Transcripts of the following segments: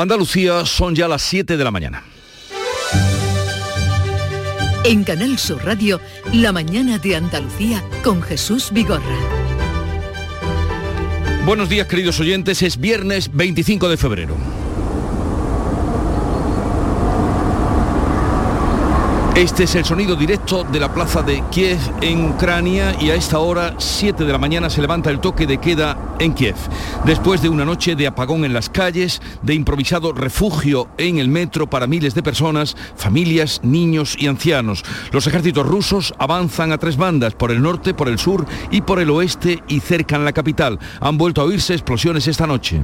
Andalucía son ya las 7 de la mañana. En Canal Sur Radio, La mañana de Andalucía con Jesús Vigorra. Buenos días queridos oyentes, es viernes 25 de febrero. Este es el sonido directo de la plaza de Kiev en Ucrania y a esta hora, 7 de la mañana, se levanta el toque de queda en Kiev. Después de una noche de apagón en las calles, de improvisado refugio en el metro para miles de personas, familias, niños y ancianos, los ejércitos rusos avanzan a tres bandas, por el norte, por el sur y por el oeste y cercan la capital. Han vuelto a oírse explosiones esta noche.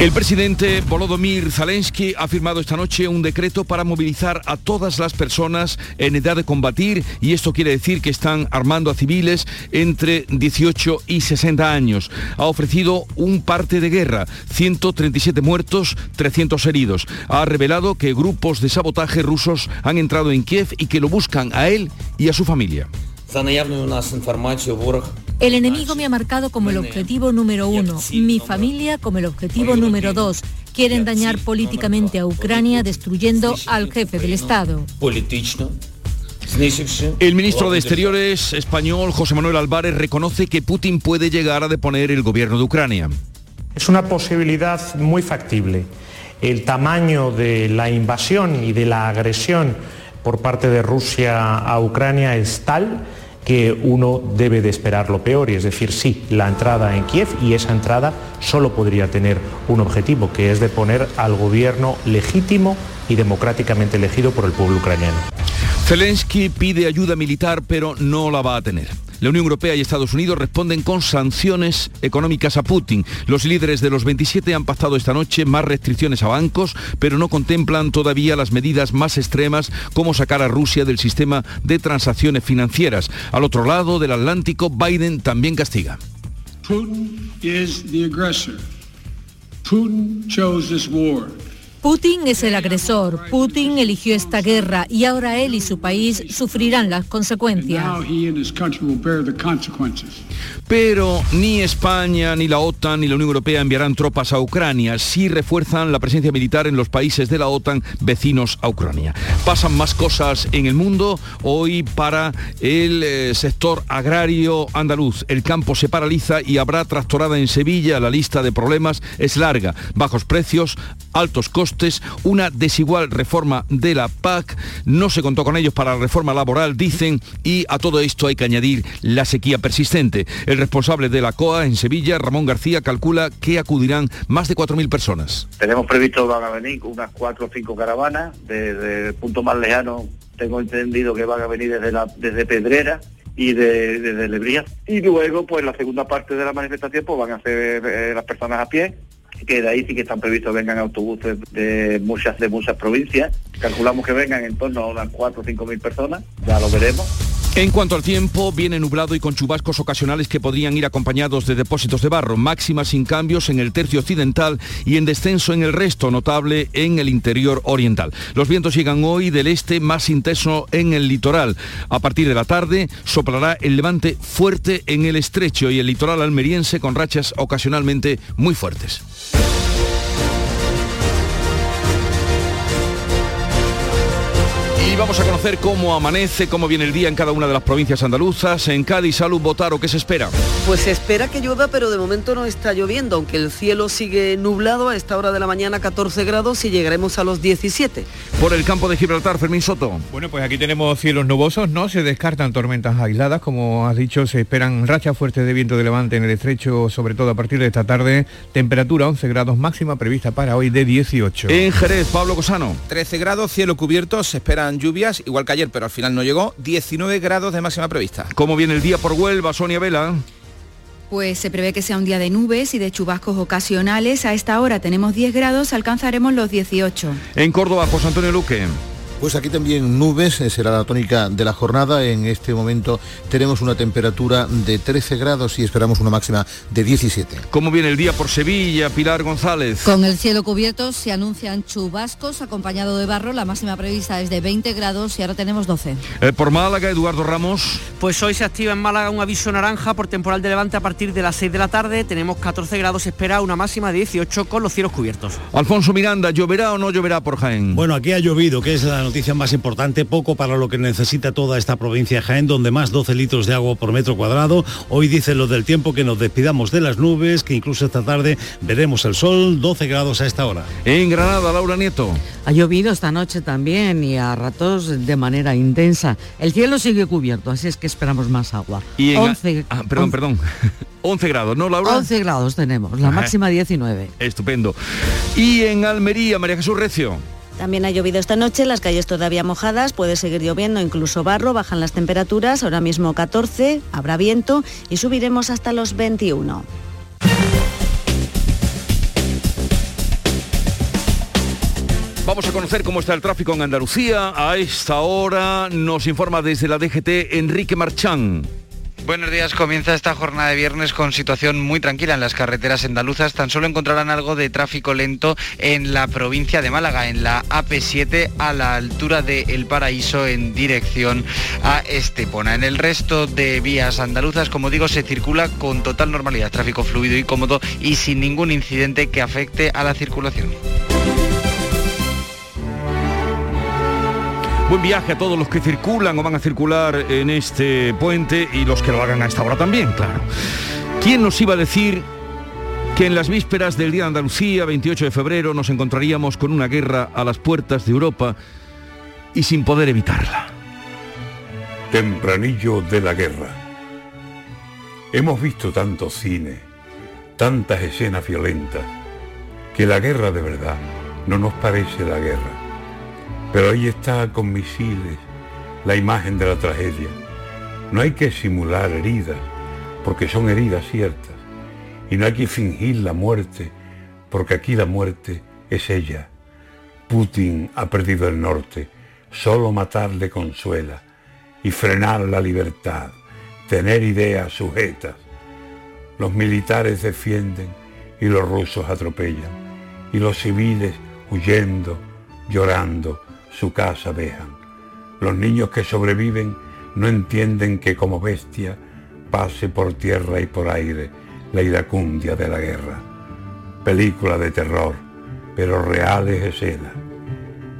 El presidente Volodymyr Zelensky ha firmado esta noche un decreto para movilizar a todas las personas en edad de combatir y esto quiere decir que están armando a civiles entre 18 y 60 años. Ha ofrecido un parte de guerra, 137 muertos, 300 heridos. Ha revelado que grupos de sabotaje rusos han entrado en Kiev y que lo buscan a él y a su familia. El enemigo me ha marcado como el objetivo número uno, mi familia como el objetivo número dos. Quieren dañar políticamente a Ucrania destruyendo al jefe del Estado. El ministro de Exteriores español, José Manuel Álvarez, reconoce que Putin puede llegar a deponer el gobierno de Ucrania. Es una posibilidad muy factible. El tamaño de la invasión y de la agresión por parte de Rusia a Ucrania es tal que uno debe de esperar lo peor, y es decir, sí, la entrada en Kiev y esa entrada solo podría tener un objetivo, que es de poner al gobierno legítimo y democráticamente elegido por el pueblo ucraniano. Zelensky pide ayuda militar, pero no la va a tener. La Unión Europea y Estados Unidos responden con sanciones económicas a Putin. Los líderes de los 27 han pactado esta noche más restricciones a bancos, pero no contemplan todavía las medidas más extremas como sacar a Rusia del sistema de transacciones financieras. Al otro lado del Atlántico, Biden también castiga. Putin. Putin. Putin es el agresor, Putin eligió esta guerra y ahora él y su país sufrirán las consecuencias. Pero ni España, ni la OTAN, ni la Unión Europea enviarán tropas a Ucrania, si refuerzan la presencia militar en los países de la OTAN vecinos a Ucrania. Pasan más cosas en el mundo hoy para el eh, sector agrario andaluz. El campo se paraliza y habrá tractorada en Sevilla. La lista de problemas es larga. Bajos precios, altos costes, una desigual reforma de la PAC, no se contó con ellos para la reforma laboral, dicen, y a todo esto hay que añadir la sequía persistente. El responsable de la COA en Sevilla, Ramón García, calcula que acudirán más de 4.000 personas. Tenemos previsto van a venir unas 4 o 5 caravanas, desde el punto más lejano tengo entendido que van a venir desde, desde Pedrera y de, desde Lebría. Y luego, pues la segunda parte de la manifestación, pues van a ser eh, las personas a pie que de ahí sí que están previstos vengan autobuses de muchas de muchas provincias. Calculamos que vengan en torno a unas 4 o 5 mil personas, ya lo veremos. En cuanto al tiempo, viene nublado y con chubascos ocasionales que podrían ir acompañados de depósitos de barro, máximas sin cambios en el tercio occidental y en descenso en el resto, notable en el interior oriental. Los vientos llegan hoy del este más intenso en el litoral. A partir de la tarde soplará el levante fuerte en el estrecho y el litoral almeriense con rachas ocasionalmente muy fuertes. Y vamos a conocer cómo amanece, cómo viene el día en cada una de las provincias andaluzas. En Cádiz, Salud, Botaro, ¿qué se espera? Pues se espera que llueva, pero de momento no está lloviendo, aunque el cielo sigue nublado a esta hora de la mañana 14 grados y llegaremos a los 17. Por el campo de Gibraltar, Fermín Soto. Bueno, pues aquí tenemos cielos nubosos, no se descartan tormentas aisladas, como has dicho, se esperan rachas fuertes de viento de levante en el estrecho, sobre todo a partir de esta tarde. Temperatura 11 grados máxima prevista para hoy de 18. En Jerez, Pablo Cosano. 13 grados, cielo cubierto, se esperan lluvias, igual que ayer, pero al final no llegó. 19 grados de máxima prevista. ¿Cómo viene el día por Huelva, Sonia Vela? Pues se prevé que sea un día de nubes y de chubascos ocasionales. A esta hora tenemos 10 grados, alcanzaremos los 18. En Córdoba, José Antonio Luque. Pues aquí también nubes, eh, será la tónica de la jornada. En este momento tenemos una temperatura de 13 grados y esperamos una máxima de 17. ¿Cómo viene el día por Sevilla, Pilar González? Con el cielo cubierto se anuncian chubascos acompañado de barro. La máxima prevista es de 20 grados y ahora tenemos 12. Eh, por Málaga, Eduardo Ramos. Pues hoy se activa en Málaga un aviso naranja por temporal de levante a partir de las 6 de la tarde. Tenemos 14 grados, espera una máxima de 18 con los cielos cubiertos. Alfonso Miranda, ¿lloverá o no lloverá por Jaén? Bueno, aquí ha llovido, que es la noticia más importante, poco para lo que necesita toda esta provincia de Jaén, donde más 12 litros de agua por metro cuadrado. Hoy dicen los del tiempo que nos despidamos de las nubes, que incluso esta tarde veremos el sol, 12 grados a esta hora. En Granada, Laura Nieto. Ha llovido esta noche también y a ratos de manera intensa. El cielo sigue cubierto, así es que esperamos más agua. Y 11, ah, perdón, perdón. 11 grados, ¿no, Laura? 11 grados tenemos, la máxima 19. Estupendo. Y en Almería, María Jesús Recio. También ha llovido esta noche, las calles todavía mojadas, puede seguir lloviendo, incluso barro, bajan las temperaturas, ahora mismo 14, habrá viento y subiremos hasta los 21. Vamos a conocer cómo está el tráfico en Andalucía. A esta hora nos informa desde la DGT Enrique Marchán. Buenos días, comienza esta jornada de viernes con situación muy tranquila en las carreteras andaluzas. Tan solo encontrarán algo de tráfico lento en la provincia de Málaga, en la AP7 a la altura de El Paraíso en dirección a Estepona. En el resto de vías andaluzas, como digo, se circula con total normalidad, tráfico fluido y cómodo y sin ningún incidente que afecte a la circulación. Buen viaje a todos los que circulan o van a circular en este puente y los que lo hagan a esta hora también, claro. ¿Quién nos iba a decir que en las vísperas del Día de Andalucía, 28 de febrero, nos encontraríamos con una guerra a las puertas de Europa y sin poder evitarla? Tempranillo de la guerra. Hemos visto tanto cine, tantas escenas violentas, que la guerra de verdad no nos parece la guerra pero ahí está con misiles la imagen de la tragedia. No hay que simular heridas, porque son heridas ciertas. Y no hay que fingir la muerte, porque aquí la muerte es ella. Putin ha perdido el norte, solo matar le consuela. Y frenar la libertad, tener ideas sujetas. Los militares defienden y los rusos atropellan. Y los civiles huyendo, llorando, su casa dejan. Los niños que sobreviven no entienden que como bestia pase por tierra y por aire la iracundia de la guerra. Película de terror, pero reales escenas.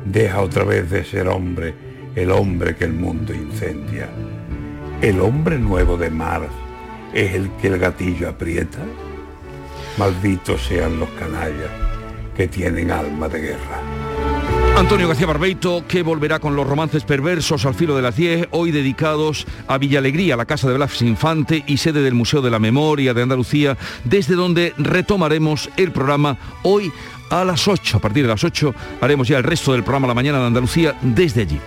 Deja otra vez de ser hombre el hombre que el mundo incendia. ¿El hombre nuevo de Mars es el que el gatillo aprieta? Malditos sean los canallas que tienen alma de guerra. Antonio García Barbeito, que volverá con los romances perversos al filo de las 10, hoy dedicados a Villalegría, la casa de Blas Infante y sede del Museo de la Memoria de Andalucía, desde donde retomaremos el programa hoy a las 8. A partir de las 8 haremos ya el resto del programa La Mañana de Andalucía desde allí.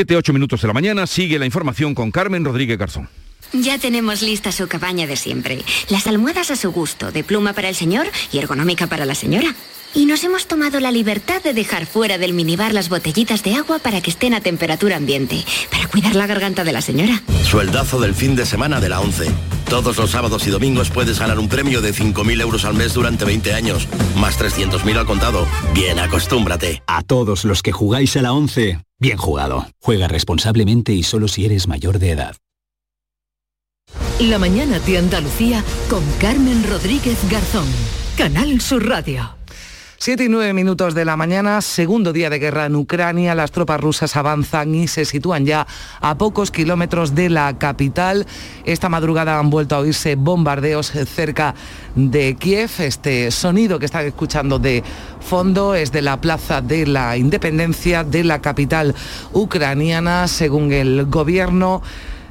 7, 8 minutos de la mañana, sigue la información con Carmen Rodríguez Garzón. Ya tenemos lista su cabaña de siempre. Las almohadas a su gusto, de pluma para el señor y ergonómica para la señora. Y nos hemos tomado la libertad de dejar fuera del minibar las botellitas de agua para que estén a temperatura ambiente, para cuidar la garganta de la señora. Sueldazo del fin de semana de la 11. Todos los sábados y domingos puedes ganar un premio de 5.000 euros al mes durante 20 años, más 300.000 al contado. Bien, acostúmbrate. A todos los que jugáis a la 11, bien jugado. Juega responsablemente y solo si eres mayor de edad. La mañana de Andalucía con Carmen Rodríguez Garzón. Canal Sur Radio. Siete y nueve minutos de la mañana, segundo día de guerra en Ucrania, las tropas rusas avanzan y se sitúan ya a pocos kilómetros de la capital. Esta madrugada han vuelto a oírse bombardeos cerca de Kiev. Este sonido que están escuchando de fondo es de la Plaza de la Independencia de la capital ucraniana, según el gobierno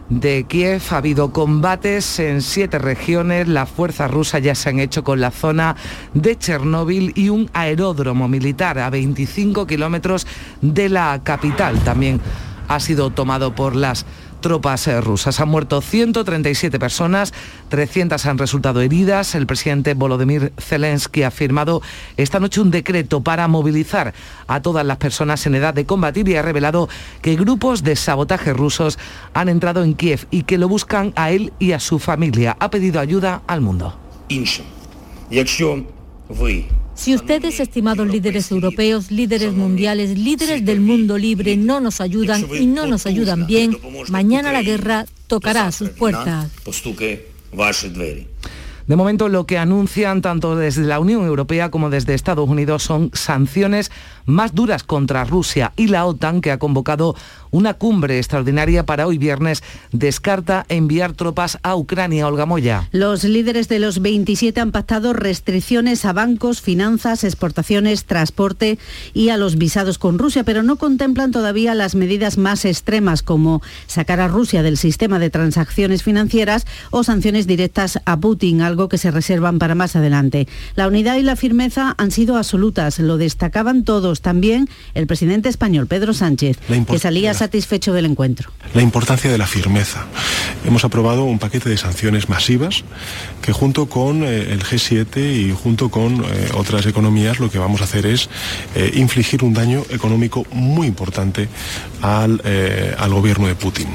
de Kiev. Ha habido combates en siete regiones. Las fuerzas rusas ya se han hecho con la zona de Chernóbil y un aeródromo militar a 25 kilómetros de la capital. También ha sido tomado por las tropas eh, rusas. Han muerto 137 personas, 300 han resultado heridas. El presidente Volodymyr Zelensky ha firmado esta noche un decreto para movilizar a todas las personas en edad de combatir y ha revelado que grupos de sabotaje rusos han entrado en Kiev y que lo buscan a él y a su familia. Ha pedido ayuda al mundo. Si ustedes, estimados líderes europeos, líderes mundiales, líderes del mundo libre, no nos ayudan y no nos ayudan bien, mañana la guerra tocará a sus puertas. De momento lo que anuncian tanto desde la Unión Europea como desde Estados Unidos son sanciones más duras contra Rusia y la OTAN que ha convocado una cumbre extraordinaria para hoy viernes descarta enviar tropas a Ucrania. Olga Moya. Los líderes de los 27 han pactado restricciones a bancos, finanzas, exportaciones, transporte y a los visados con Rusia, pero no contemplan todavía las medidas más extremas como sacar a Rusia del sistema de transacciones financieras o sanciones directas a Putin, algo que se reservan para más adelante. La unidad y la firmeza han sido absolutas, lo destacaban todos, también el presidente español Pedro Sánchez, que salía satisfecho del encuentro. La importancia de la firmeza. Hemos aprobado un paquete de sanciones masivas que junto con eh, el G7 y junto con eh, otras economías lo que vamos a hacer es eh, infligir un daño económico muy importante al, al gobierno de Putin.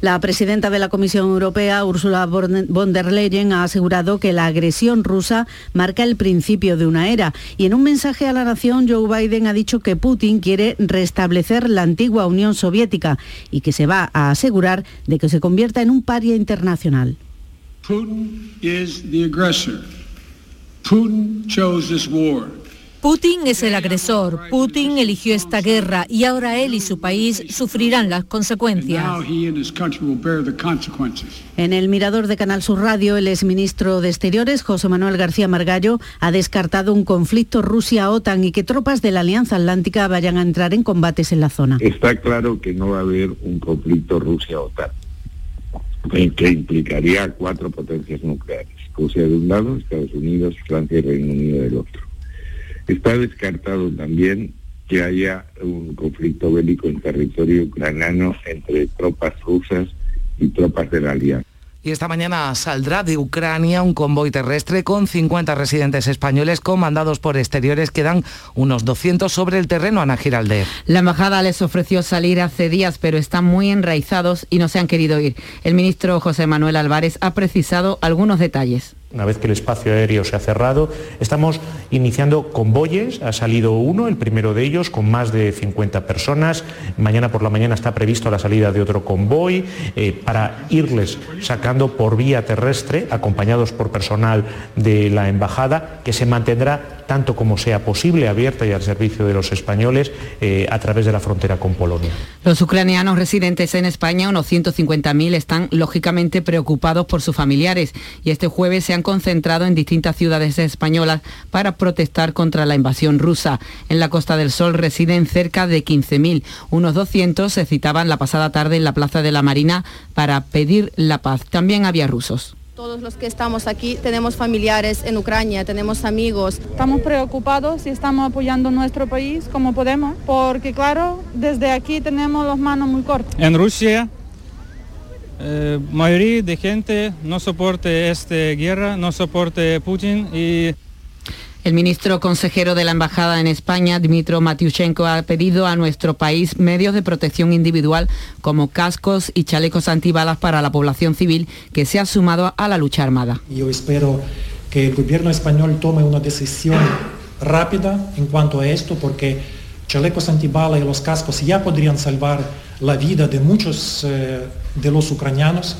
La presidenta de la Comisión Europea, Ursula von der Leyen, ha asegurado que la agresión rusa marca el principio de una era. Y en un mensaje a la nación, Joe Biden ha dicho que Putin quiere restablecer la antigua Unión Soviética y que se va a asegurar de que se convierta en un paria internacional. Putin is the aggressor. Putin chose this war. Putin es el agresor, Putin eligió esta guerra y ahora él y su país sufrirán las consecuencias. En el mirador de Canal Sur Radio, el exministro de Exteriores, José Manuel García Margallo, ha descartado un conflicto Rusia-OTAN y que tropas de la Alianza Atlántica vayan a entrar en combates en la zona. Está claro que no va a haber un conflicto Rusia-OTAN, que implicaría cuatro potencias nucleares, Rusia de un lado, Estados Unidos, Francia y Reino Unido del otro. Está descartado también que haya un conflicto bélico en territorio ucraniano entre tropas rusas y tropas de la Alianza. Y esta mañana saldrá de Ucrania un convoy terrestre con 50 residentes españoles comandados por exteriores. Quedan unos 200 sobre el terreno, Ana Giralde. La embajada les ofreció salir hace días, pero están muy enraizados y no se han querido ir. El ministro José Manuel Álvarez ha precisado algunos detalles. Una vez que el espacio aéreo se ha cerrado, estamos iniciando convoyes. Ha salido uno, el primero de ellos, con más de 50 personas. Mañana por la mañana está previsto la salida de otro convoy eh, para irles sacando por vía terrestre, acompañados por personal de la embajada, que se mantendrá tanto como sea posible, abierta y al servicio de los españoles eh, a través de la frontera con Polonia. Los ucranianos residentes en España, unos 150.000, están lógicamente preocupados por sus familiares y este jueves se han concentrado en distintas ciudades españolas para protestar contra la invasión rusa. En la Costa del Sol residen cerca de 15.000. Unos 200 se citaban la pasada tarde en la Plaza de la Marina para pedir la paz. También había rusos. Todos los que estamos aquí tenemos familiares en Ucrania, tenemos amigos. Estamos preocupados y estamos apoyando nuestro país como podemos, porque claro, desde aquí tenemos las manos muy cortas. En Rusia, eh, mayoría de gente no soporte esta guerra, no soporte Putin y el ministro consejero de la Embajada en España, Dmitro Matiuchenko, ha pedido a nuestro país medios de protección individual como cascos y chalecos antibalas para la población civil que se ha sumado a la lucha armada. Yo espero que el gobierno español tome una decisión rápida en cuanto a esto porque chalecos antibalas y los cascos ya podrían salvar la vida de muchos eh, de los ucranianos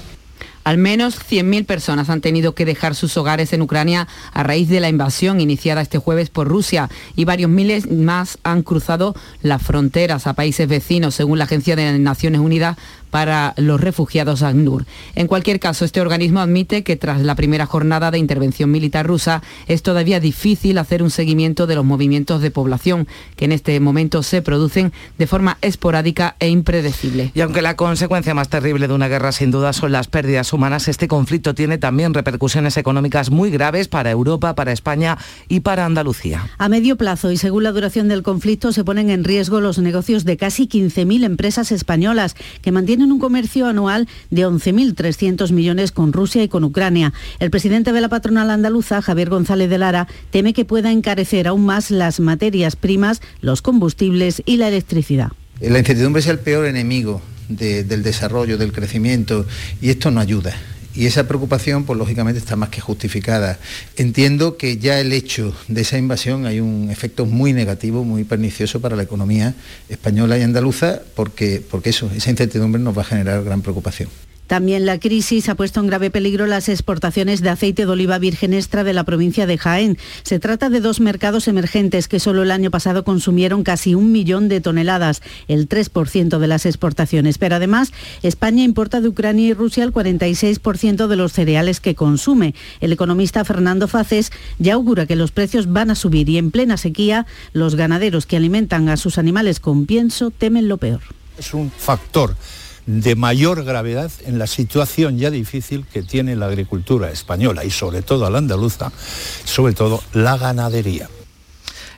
al menos 100.000 personas han tenido que dejar sus hogares en Ucrania a raíz de la invasión iniciada este jueves por Rusia y varios miles más han cruzado las fronteras a países vecinos, según la Agencia de Naciones Unidas para los refugiados ACNUR. En cualquier caso, este organismo admite que tras la primera jornada de intervención militar rusa es todavía difícil hacer un seguimiento de los movimientos de población que en este momento se producen de forma esporádica e impredecible. Y aunque la consecuencia más terrible de una guerra sin duda son las pérdidas humanas, este conflicto tiene también repercusiones económicas muy graves para Europa, para España y para Andalucía. A medio plazo y según la duración del conflicto se ponen en riesgo los negocios de casi 15.000 empresas españolas que mantienen un comercio anual de 11.300 millones con Rusia y con Ucrania. El presidente de la patronal andaluza, Javier González de Lara, teme que pueda encarecer aún más las materias primas, los combustibles y la electricidad. La incertidumbre es el peor enemigo del desarrollo, del crecimiento, y esto no ayuda. Y esa preocupación, pues lógicamente está más que justificada. Entiendo que ya el hecho de esa invasión hay un efecto muy negativo, muy pernicioso para la economía española y andaluza, porque, porque eso, esa incertidumbre nos va a generar gran preocupación. También la crisis ha puesto en grave peligro las exportaciones de aceite de oliva virgen extra de la provincia de Jaén. Se trata de dos mercados emergentes que solo el año pasado consumieron casi un millón de toneladas, el 3% de las exportaciones. Pero además, España importa de Ucrania y Rusia el 46% de los cereales que consume. El economista Fernando Faces ya augura que los precios van a subir y en plena sequía los ganaderos que alimentan a sus animales con pienso temen lo peor. Es un factor de mayor gravedad en la situación ya difícil que tiene la agricultura española y sobre todo la andaluza, sobre todo la ganadería.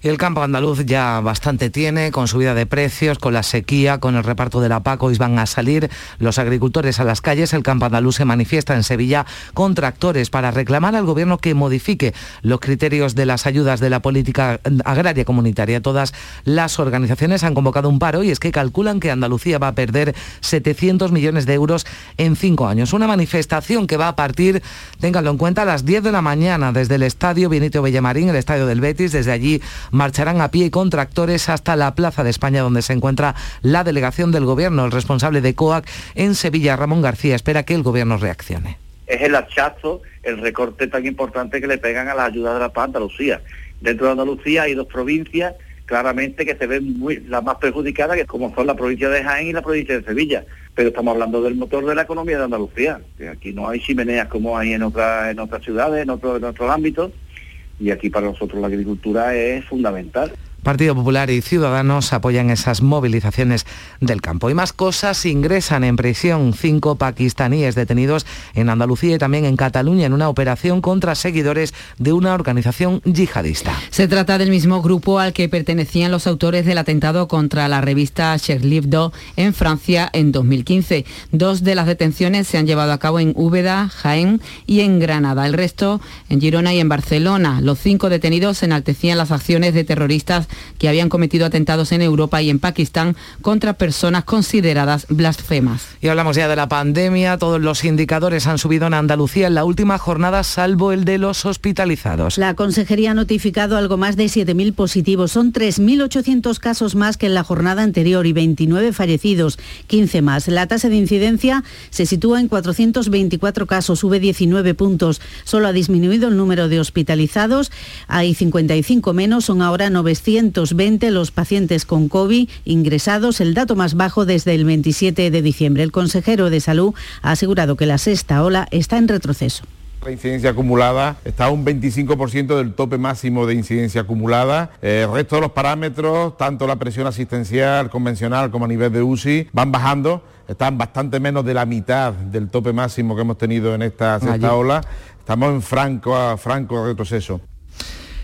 Y el campo andaluz ya bastante tiene, con subida de precios, con la sequía, con el reparto de la PAC, hoy van a salir los agricultores a las calles. El campo andaluz se manifiesta en Sevilla con tractores para reclamar al gobierno que modifique los criterios de las ayudas de la política agraria comunitaria. Todas las organizaciones han convocado un paro y es que calculan que Andalucía va a perder 700 millones de euros en cinco años. Una manifestación que va a partir, ténganlo en cuenta, a las 10 de la mañana desde el estadio Benito Villamarín, el estadio del Betis. Desde allí marcharán a pie con tractores hasta la Plaza de España, donde se encuentra la delegación del Gobierno. El responsable de COAC en Sevilla, Ramón García, espera que el Gobierno reaccione. Es el hachazo, el recorte tan importante que le pegan a la ayuda de la paz Andalucía. Dentro de Andalucía hay dos provincias claramente que se ven muy, las más perjudicadas, que como son la provincia de Jaén y la provincia de Sevilla. Pero estamos hablando del motor de la economía de Andalucía. aquí no hay chimeneas como hay en, otras en otras ciudades, en otros ámbitos y aquí para nosotros la agricultura es fundamental. Partido Popular y Ciudadanos apoyan esas movilizaciones del campo. Y más cosas, ingresan en prisión cinco pakistaníes detenidos en Andalucía y también en Cataluña en una operación contra seguidores de una organización yihadista. Se trata del mismo grupo al que pertenecían los autores del atentado contra la revista Charlie Hebdo en Francia en 2015. Dos de las detenciones se han llevado a cabo en Úbeda, Jaén y en Granada. El resto en Girona y en Barcelona. Los cinco detenidos enaltecían las acciones de terroristas que habían cometido atentados en Europa y en Pakistán contra personas consideradas blasfemas. Y hablamos ya de la pandemia. Todos los indicadores han subido en Andalucía en la última jornada, salvo el de los hospitalizados. La Consejería ha notificado algo más de 7.000 positivos. Son 3.800 casos más que en la jornada anterior y 29 fallecidos, 15 más. La tasa de incidencia se sitúa en 424 casos, sube 19 puntos. Solo ha disminuido el número de hospitalizados. Hay 55 menos, son ahora 900 los pacientes con COVID ingresados, el dato más bajo desde el 27 de diciembre. El consejero de Salud ha asegurado que la sexta ola está en retroceso. La incidencia acumulada está a un 25% del tope máximo de incidencia acumulada. El resto de los parámetros, tanto la presión asistencial convencional como a nivel de UCI, van bajando. Están bastante menos de la mitad del tope máximo que hemos tenido en esta sexta ola. Estamos en franco, franco retroceso.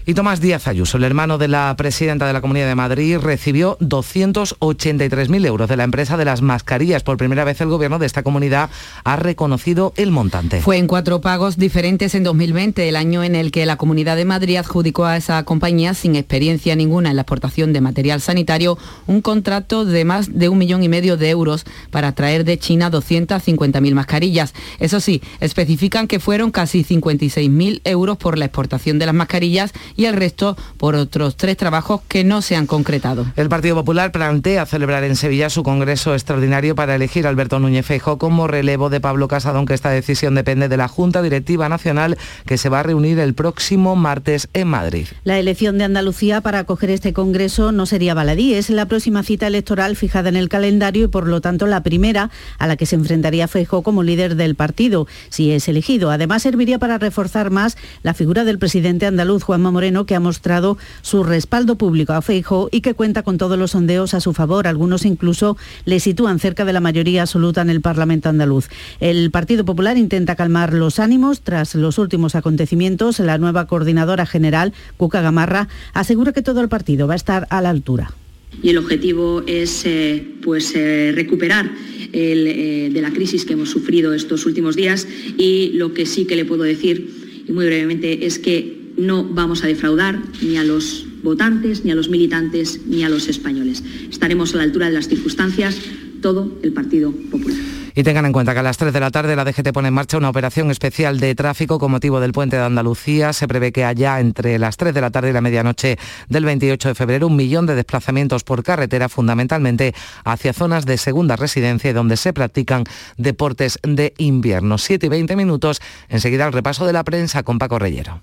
Y Tomás Díaz Ayuso, el hermano de la presidenta de la Comunidad de Madrid, recibió 283.000 euros de la empresa de las mascarillas. Por primera vez el gobierno de esta comunidad ha reconocido el montante. Fue en cuatro pagos diferentes en 2020, el año en el que la Comunidad de Madrid adjudicó a esa compañía, sin experiencia ninguna en la exportación de material sanitario, un contrato de más de un millón y medio de euros para traer de China 250.000 mascarillas. Eso sí, especifican que fueron casi 56.000 euros por la exportación de las mascarillas y el resto por otros tres trabajos que no se han concretado. El Partido Popular plantea celebrar en Sevilla su congreso extraordinario para elegir a Alberto Núñez Feijóo como relevo de Pablo Casado, aunque esta decisión depende de la Junta Directiva Nacional que se va a reunir el próximo martes en Madrid. La elección de Andalucía para acoger este congreso no sería baladí, es la próxima cita electoral fijada en el calendario y por lo tanto la primera a la que se enfrentaría Feijóo como líder del partido, si es elegido. Además serviría para reforzar más la figura del presidente andaluz Juanma Moreno, que ha mostrado su respaldo público a Feijóo y que cuenta con todos los sondeos a su favor. Algunos incluso le sitúan cerca de la mayoría absoluta en el Parlamento andaluz. El Partido Popular intenta calmar los ánimos tras los últimos acontecimientos. La nueva coordinadora general, Cuca Gamarra, asegura que todo el partido va a estar a la altura y el objetivo es eh, pues, eh, recuperar el, eh, de la crisis que hemos sufrido estos últimos días y lo que sí que le puedo decir, y muy brevemente, es que no vamos a defraudar ni a los votantes, ni a los militantes, ni a los españoles. Estaremos a la altura de las circunstancias, todo el Partido Popular. Y tengan en cuenta que a las 3 de la tarde la DGT pone en marcha una operación especial de tráfico con motivo del puente de Andalucía. Se prevé que haya entre las 3 de la tarde y la medianoche del 28 de febrero un millón de desplazamientos por carretera, fundamentalmente hacia zonas de segunda residencia donde se practican deportes de invierno. 7 y 20 minutos. Enseguida el repaso de la prensa con Paco Reyero.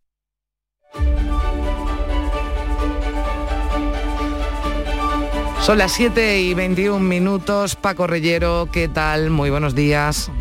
Son las 7 y 21 minutos. Paco Reyero, ¿qué tal? Muy buenos días.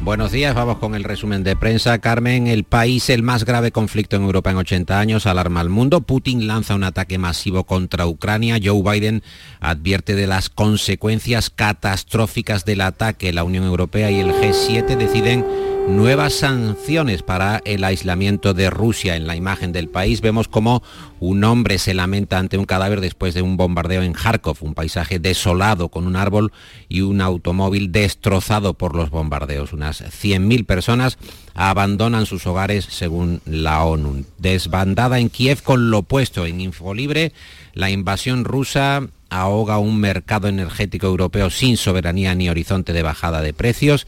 Buenos días, vamos con el resumen de prensa. Carmen, el país, el más grave conflicto en Europa en 80 años, alarma al mundo. Putin lanza un ataque masivo contra Ucrania. Joe Biden advierte de las consecuencias catastróficas del ataque. La Unión Europea y el G7 deciden nuevas sanciones para el aislamiento de Rusia. En la imagen del país vemos como un hombre se lamenta ante un cadáver después de un bombardeo en Kharkov, un paisaje desolado con un árbol y un automóvil destrozado por los bombardeos. Unas 100.000 personas abandonan sus hogares según la ONU. Desbandada en Kiev con lo opuesto en Infolibre, la invasión rusa ahoga un mercado energético europeo sin soberanía ni horizonte de bajada de precios.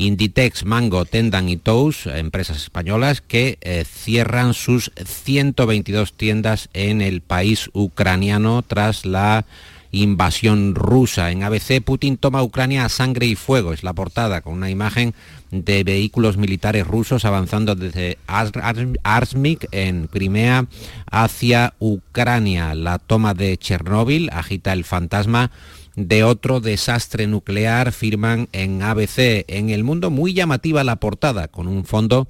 Inditex, Mango, Tendan y Tous, empresas españolas que eh, cierran sus 122 tiendas en el país ucraniano tras la invasión rusa. En ABC, Putin toma Ucrania a sangre y fuego. Es la portada con una imagen de vehículos militares rusos avanzando desde Arsmik en Crimea hacia Ucrania. La toma de Chernóbil agita el fantasma de otro desastre nuclear, firman en ABC. En el mundo muy llamativa la portada, con un fondo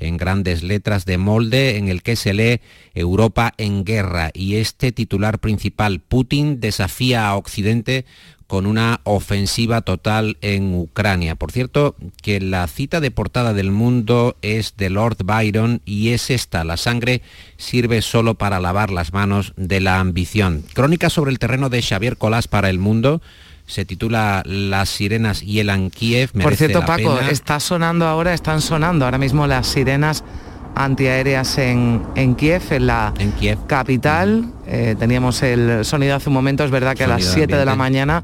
en grandes letras de molde en el que se lee Europa en guerra y este titular principal, Putin desafía a Occidente con una ofensiva total en Ucrania. Por cierto, que la cita de portada del mundo es de Lord Byron y es esta, la sangre sirve solo para lavar las manos de la ambición. Crónica sobre el terreno de Xavier Colás para el mundo se titula Las sirenas hielan Kiev. Por cierto, Paco, está sonando ahora, están sonando ahora mismo las sirenas antiaéreas en, en Kiev, en la capital. Eh, teníamos el sonido hace un momento, es verdad que a las 7 de la mañana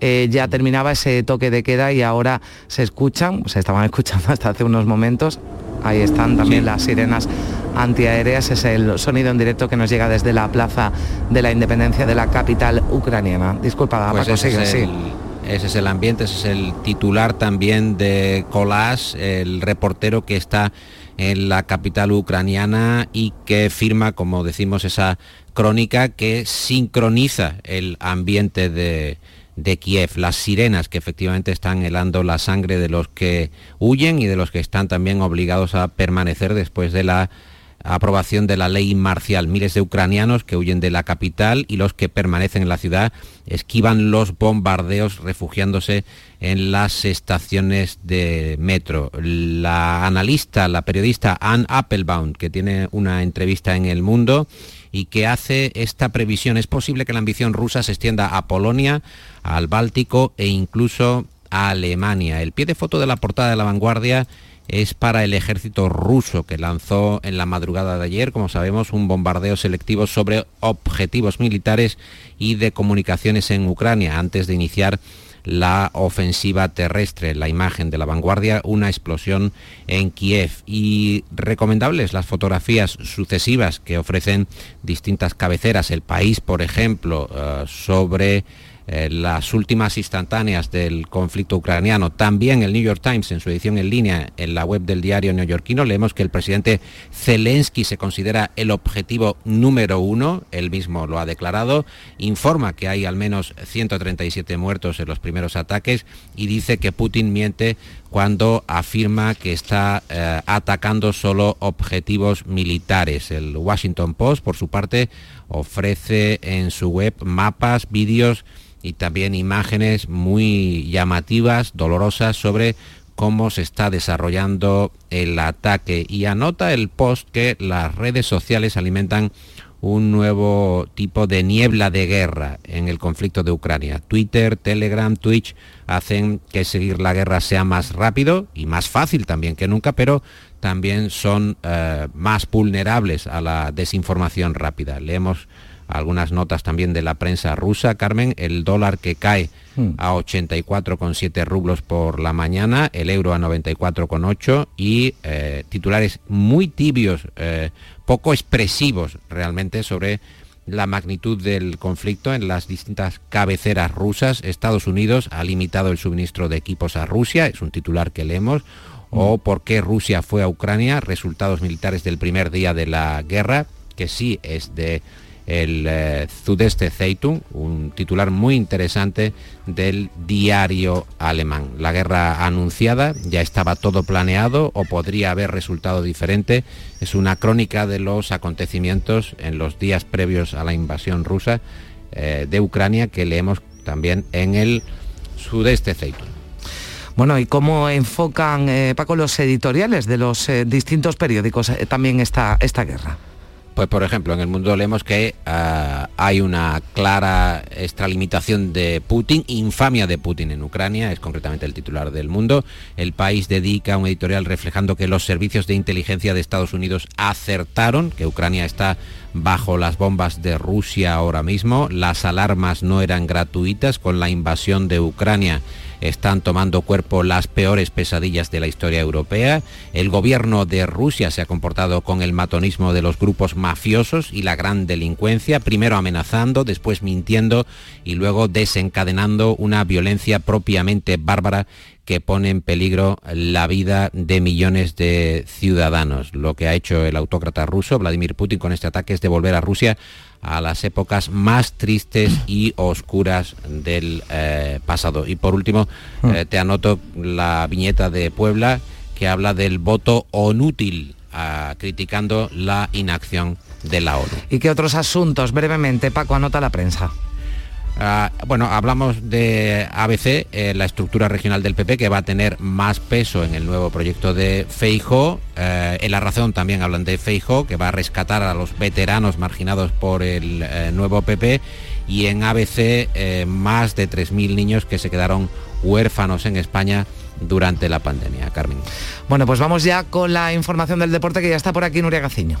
eh, ya terminaba ese toque de queda y ahora se escuchan, se estaban escuchando hasta hace unos momentos. Ahí están también las sirenas antiaéreas, es el sonido en directo que nos llega desde la Plaza de la Independencia de la capital ucraniana. Disculpa, pues ese, es el, ese es el ambiente, ese es el titular también de Colás, el reportero que está en la capital ucraniana y que firma, como decimos, esa crónica que sincroniza el ambiente de, de Kiev, las sirenas que efectivamente están helando la sangre de los que huyen y de los que están también obligados a permanecer después de la aprobación de la ley marcial. Miles de ucranianos que huyen de la capital y los que permanecen en la ciudad esquivan los bombardeos refugiándose en las estaciones de metro. La analista, la periodista Anne Applebaum, que tiene una entrevista en El Mundo, y que hace esta previsión. Es posible que la ambición rusa se extienda a Polonia, al Báltico e incluso a Alemania. El pie de foto de la portada de la vanguardia es para el ejército ruso que lanzó en la madrugada de ayer, como sabemos, un bombardeo selectivo sobre objetivos militares y de comunicaciones en Ucrania antes de iniciar la ofensiva terrestre. La imagen de la vanguardia, una explosión en Kiev. Y recomendables las fotografías sucesivas que ofrecen distintas cabeceras. El país, por ejemplo, eh, sobre eh, las últimas instantáneas del conflicto ucraniano. También el New York Times, en su edición en línea en la web del diario neoyorquino, leemos que el presidente Zelensky se considera el objetivo número uno, él mismo lo ha declarado, informa que hay al menos 137 muertos en los primeros ataques y dice que Putin miente cuando afirma que está eh, atacando solo objetivos militares. El Washington Post, por su parte, ofrece en su web mapas, vídeos, y también imágenes muy llamativas, dolorosas sobre cómo se está desarrollando el ataque y anota el post que las redes sociales alimentan un nuevo tipo de niebla de guerra en el conflicto de Ucrania. Twitter, Telegram, Twitch hacen que seguir la guerra sea más rápido y más fácil también que nunca, pero también son eh, más vulnerables a la desinformación rápida. Leemos algunas notas también de la prensa rusa, Carmen, el dólar que cae hmm. a 84,7 rublos por la mañana, el euro a 94,8 y eh, titulares muy tibios, eh, poco expresivos realmente sobre la magnitud del conflicto en las distintas cabeceras rusas. Estados Unidos ha limitado el suministro de equipos a Rusia, es un titular que leemos, o hmm. por qué Rusia fue a Ucrania, resultados militares del primer día de la guerra, que sí es de el eh, Sudeste Zeitung, un titular muy interesante del diario alemán. La guerra anunciada, ya estaba todo planeado o podría haber resultado diferente. Es una crónica de los acontecimientos en los días previos a la invasión rusa eh, de Ucrania que leemos también en el Sudeste Zeitung. Bueno, ¿y cómo enfocan, eh, Paco, los editoriales de los distintos periódicos también esta, esta guerra? Pues por ejemplo, en el mundo leemos que ah, hay una clara extralimitación de Putin, infamia de Putin en Ucrania, es concretamente el titular del mundo. El país dedica un editorial reflejando que los servicios de inteligencia de Estados Unidos acertaron, que Ucrania está bajo las bombas de Rusia ahora mismo. Las alarmas no eran gratuitas con la invasión de Ucrania están tomando cuerpo las peores pesadillas de la historia europea. El gobierno de Rusia se ha comportado con el matonismo de los grupos mafiosos y la gran delincuencia, primero amenazando, después mintiendo y luego desencadenando una violencia propiamente bárbara que pone en peligro la vida de millones de ciudadanos. Lo que ha hecho el autócrata ruso, Vladimir Putin, con este ataque es devolver a Rusia a las épocas más tristes y oscuras del eh, pasado. Y por último, eh, te anoto la viñeta de Puebla que habla del voto onútil, ah, criticando la inacción de la ONU. ¿Y qué otros asuntos? Brevemente, Paco, anota la prensa. Ah, bueno, hablamos de ABC, eh, la estructura regional del PP, que va a tener más peso en el nuevo proyecto de Feijo. Eh, en La Razón también hablan de Feijo, que va a rescatar a los veteranos marginados por el eh, nuevo PP. Y en ABC, más de 3.000 niños que se quedaron huérfanos en España durante la pandemia. Carmen. Bueno, pues vamos ya con la información del deporte que ya está por aquí Nuria Gaciño.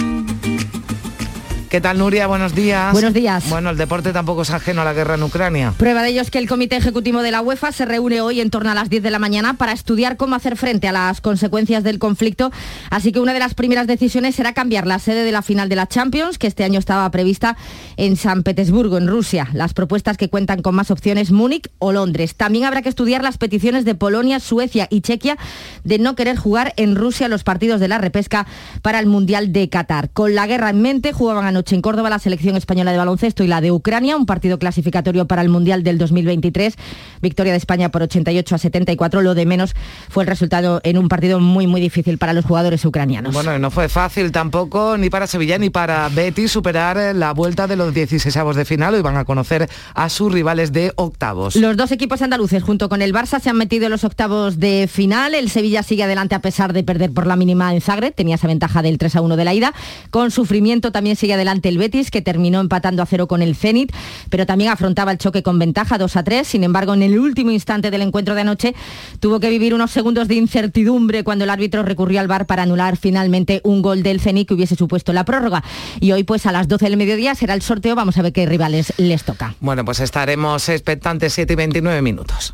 ¿Qué tal, Nuria? Buenos días. Buenos días. Bueno, el deporte tampoco es ajeno a la guerra en Ucrania. Prueba de ello es que el Comité Ejecutivo de la UEFA se reúne hoy en torno a las 10 de la mañana para estudiar cómo hacer frente a las consecuencias del conflicto. Así que una de las primeras decisiones será cambiar la sede de la final de la Champions, que este año estaba prevista en San Petersburgo, en Rusia. Las propuestas que cuentan con más opciones, Múnich o Londres. También habrá que estudiar las peticiones de Polonia, Suecia y Chequia de no querer jugar en Rusia los partidos de la repesca para el Mundial de Qatar. Con la guerra en mente, jugaban anoche noche en Córdoba la selección española de baloncesto y la de Ucrania, un partido clasificatorio para el Mundial del 2023. Victoria de España por 88 a 74. Lo de menos fue el resultado en un partido muy, muy difícil para los jugadores ucranianos. Bueno, no fue fácil tampoco ni para Sevilla ni para Betis superar la vuelta de los 16 de final. Hoy van a conocer a sus rivales de octavos. Los dos equipos andaluces junto con el Barça se han metido en los octavos de final. El Sevilla sigue adelante a pesar de perder por la mínima en Zagreb. Tenía esa ventaja del 3 a 1 de la ida. Con sufrimiento también sigue adelante el Betis, que terminó empatando a cero con el Zenit, pero también afrontaba el choque con ventaja 2 a 3. Sin embargo, en el último instante del encuentro de anoche tuvo que vivir unos segundos de incertidumbre cuando el árbitro recurrió al VAR para anular finalmente un gol del Zenit que hubiese supuesto la prórroga. Y hoy pues a las 12 del mediodía será el sorteo. Vamos a ver qué rivales les toca. Bueno, pues estaremos expectantes 7 y 29 minutos.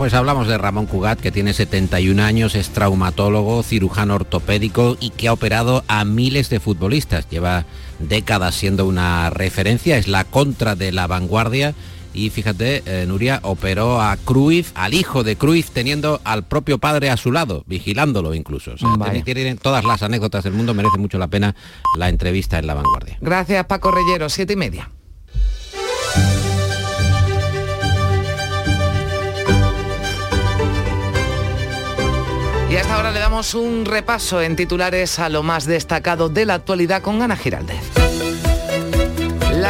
Pues hablamos de Ramón Cugat, que tiene 71 años, es traumatólogo, cirujano ortopédico y que ha operado a miles de futbolistas. Lleva décadas siendo una referencia, es la contra de la vanguardia. Y fíjate, eh, Nuria operó a Cruyff, al hijo de Cruyff, teniendo al propio padre a su lado, vigilándolo incluso. O sea, tienen todas las anécdotas del mundo, merece mucho la pena la entrevista en La Vanguardia. Gracias, Paco Reyero, siete y media. Y hasta ahora le damos un repaso en titulares a lo más destacado de la actualidad con Ana Giraldez.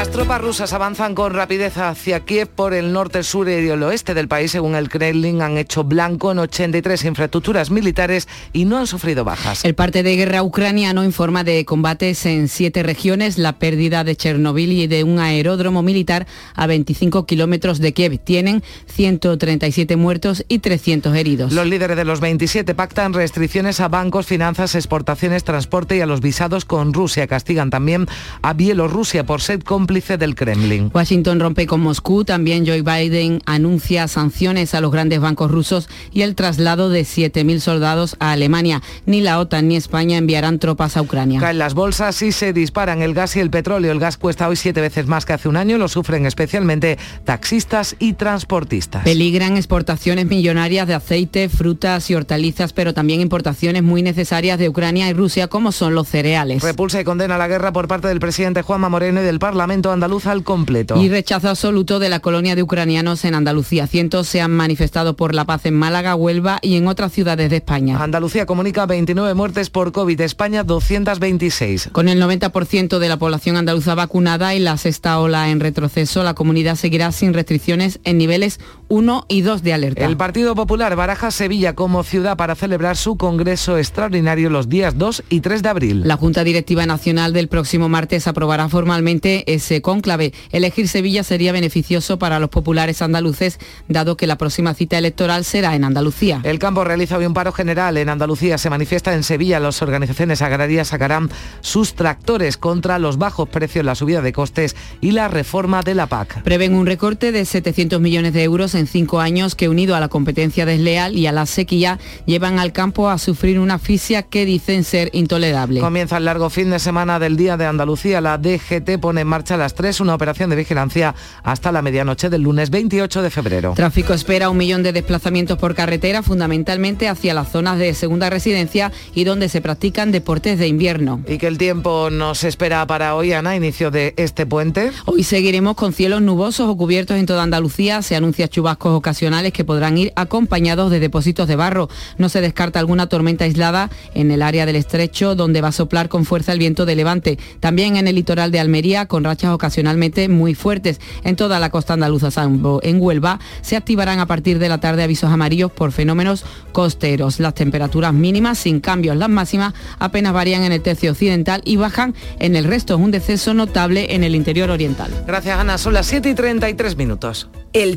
Las tropas rusas avanzan con rapidez hacia Kiev por el norte, sur y el oeste del país. Según el Kremlin, han hecho blanco en 83 infraestructuras militares y no han sufrido bajas. El parte de guerra ucraniano informa de combates en siete regiones, la pérdida de Chernobyl y de un aeródromo militar a 25 kilómetros de Kiev. Tienen 137 muertos y 300 heridos. Los líderes de los 27 pactan restricciones a bancos, finanzas, exportaciones, transporte y a los visados con Rusia. Castigan también a Bielorrusia por ser cómplice del Kremlin. Washington rompe con Moscú, también Joe Biden anuncia sanciones a los grandes bancos rusos y el traslado de 7.000 soldados a Alemania. Ni la OTAN ni España enviarán tropas a Ucrania. Caen las bolsas y se disparan el gas y el petróleo. El gas cuesta hoy siete veces más que hace un año. Lo sufren especialmente taxistas y transportistas. Peligran exportaciones millonarias de aceite, frutas y hortalizas, pero también importaciones muy necesarias de Ucrania y Rusia, como son los cereales. Repulsa y condena la guerra por parte del presidente Juanma Moreno y del Parlamento andaluz al completo. Y rechazo absoluto de la colonia de ucranianos en Andalucía. Cientos se han manifestado por la paz en Málaga, Huelva y en otras ciudades de España. Andalucía comunica 29 muertes por COVID, España 226. Con el 90% de la población andaluza vacunada y la sexta ola en retroceso, la comunidad seguirá sin restricciones en niveles 1 y 2 de alerta. El Partido Popular baraja Sevilla como ciudad para celebrar su congreso extraordinario los días 2 y 3 de abril. La Junta Directiva Nacional del próximo martes aprobará formalmente ese cónclave. Elegir Sevilla sería beneficioso para los populares andaluces, dado que la próxima cita electoral será en Andalucía. El campo realiza hoy un paro general en Andalucía. Se manifiesta en Sevilla. Las organizaciones agrarias sacarán sus tractores contra los bajos precios, la subida de costes y la reforma de la PAC. Prevén un recorte de 700 millones de euros en cinco años que unido a la competencia desleal y a la sequía llevan al campo a sufrir una asfixia que dicen ser intolerable. Comienza el largo fin de semana del Día de Andalucía. La DGT pone en marcha a las 3 una operación de vigilancia hasta la medianoche del lunes 28 de febrero. Tráfico espera un millón de desplazamientos por carretera, fundamentalmente hacia las zonas de segunda residencia y donde se practican deportes de invierno. ¿Y que el tiempo nos espera para hoy, Ana, inicio de este puente? Hoy seguiremos con cielos nubosos o cubiertos en toda Andalucía. Se anuncia chubascos ocasionales que podrán ir acompañados de depósitos de barro. No se descarta alguna tormenta aislada en el área del estrecho, donde va a soplar con fuerza el viento de levante. También en el litoral de Almería, con rachas ocasionalmente muy fuertes. En toda la costa andaluza, salvo en Huelva, se activarán a partir de la tarde avisos amarillos por fenómenos costeros. Las temperaturas mínimas sin cambios, las máximas apenas varían en el tercio occidental y bajan en el resto. Un deceso notable en el interior oriental. Gracias, Ana. Son las 7 y 33 minutos. El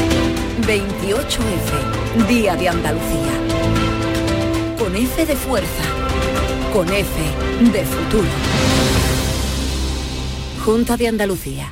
28F. Día de Andalucía. Con F de fuerza. Con F de futuro. Junta de Andalucía.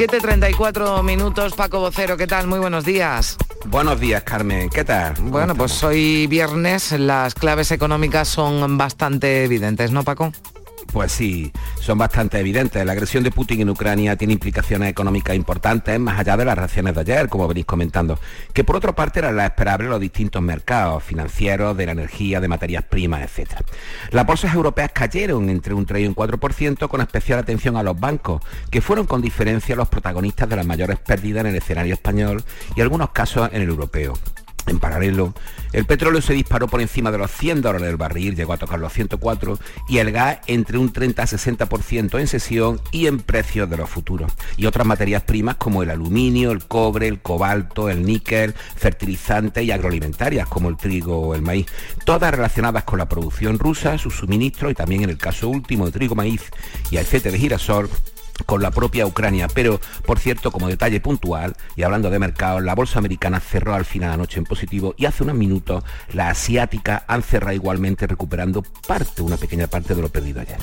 7.34 minutos, Paco Vocero, ¿qué tal? Muy buenos días. Buenos días, Carmen. ¿Qué tal? Bueno, pues hoy viernes las claves económicas son bastante evidentes, ¿no, Paco? Pues sí, son bastante evidentes. La agresión de Putin en Ucrania tiene implicaciones económicas importantes, más allá de las reacciones de ayer, como venís comentando, que por otra parte eran las esperables los distintos mercados financieros, de la energía, de materias primas, etc. Las bolsas europeas cayeron entre un 3 y un 4%, con especial atención a los bancos, que fueron con diferencia los protagonistas de las mayores pérdidas en el escenario español y algunos casos en el europeo. En paralelo, el petróleo se disparó por encima de los 100 dólares del barril, llegó a tocar los 104, y el gas entre un 30 a 60% en sesión y en precios de los futuros. Y otras materias primas como el aluminio, el cobre, el cobalto, el níquel, fertilizantes y agroalimentarias como el trigo o el maíz, todas relacionadas con la producción rusa, sus suministros y también en el caso último de trigo, maíz y aceite de girasol, con la propia Ucrania. Pero, por cierto, como detalle puntual, y hablando de mercados, la bolsa americana cerró al final de la noche en positivo y hace unos minutos la asiática han cerrado igualmente recuperando parte, una pequeña parte de lo perdido ayer.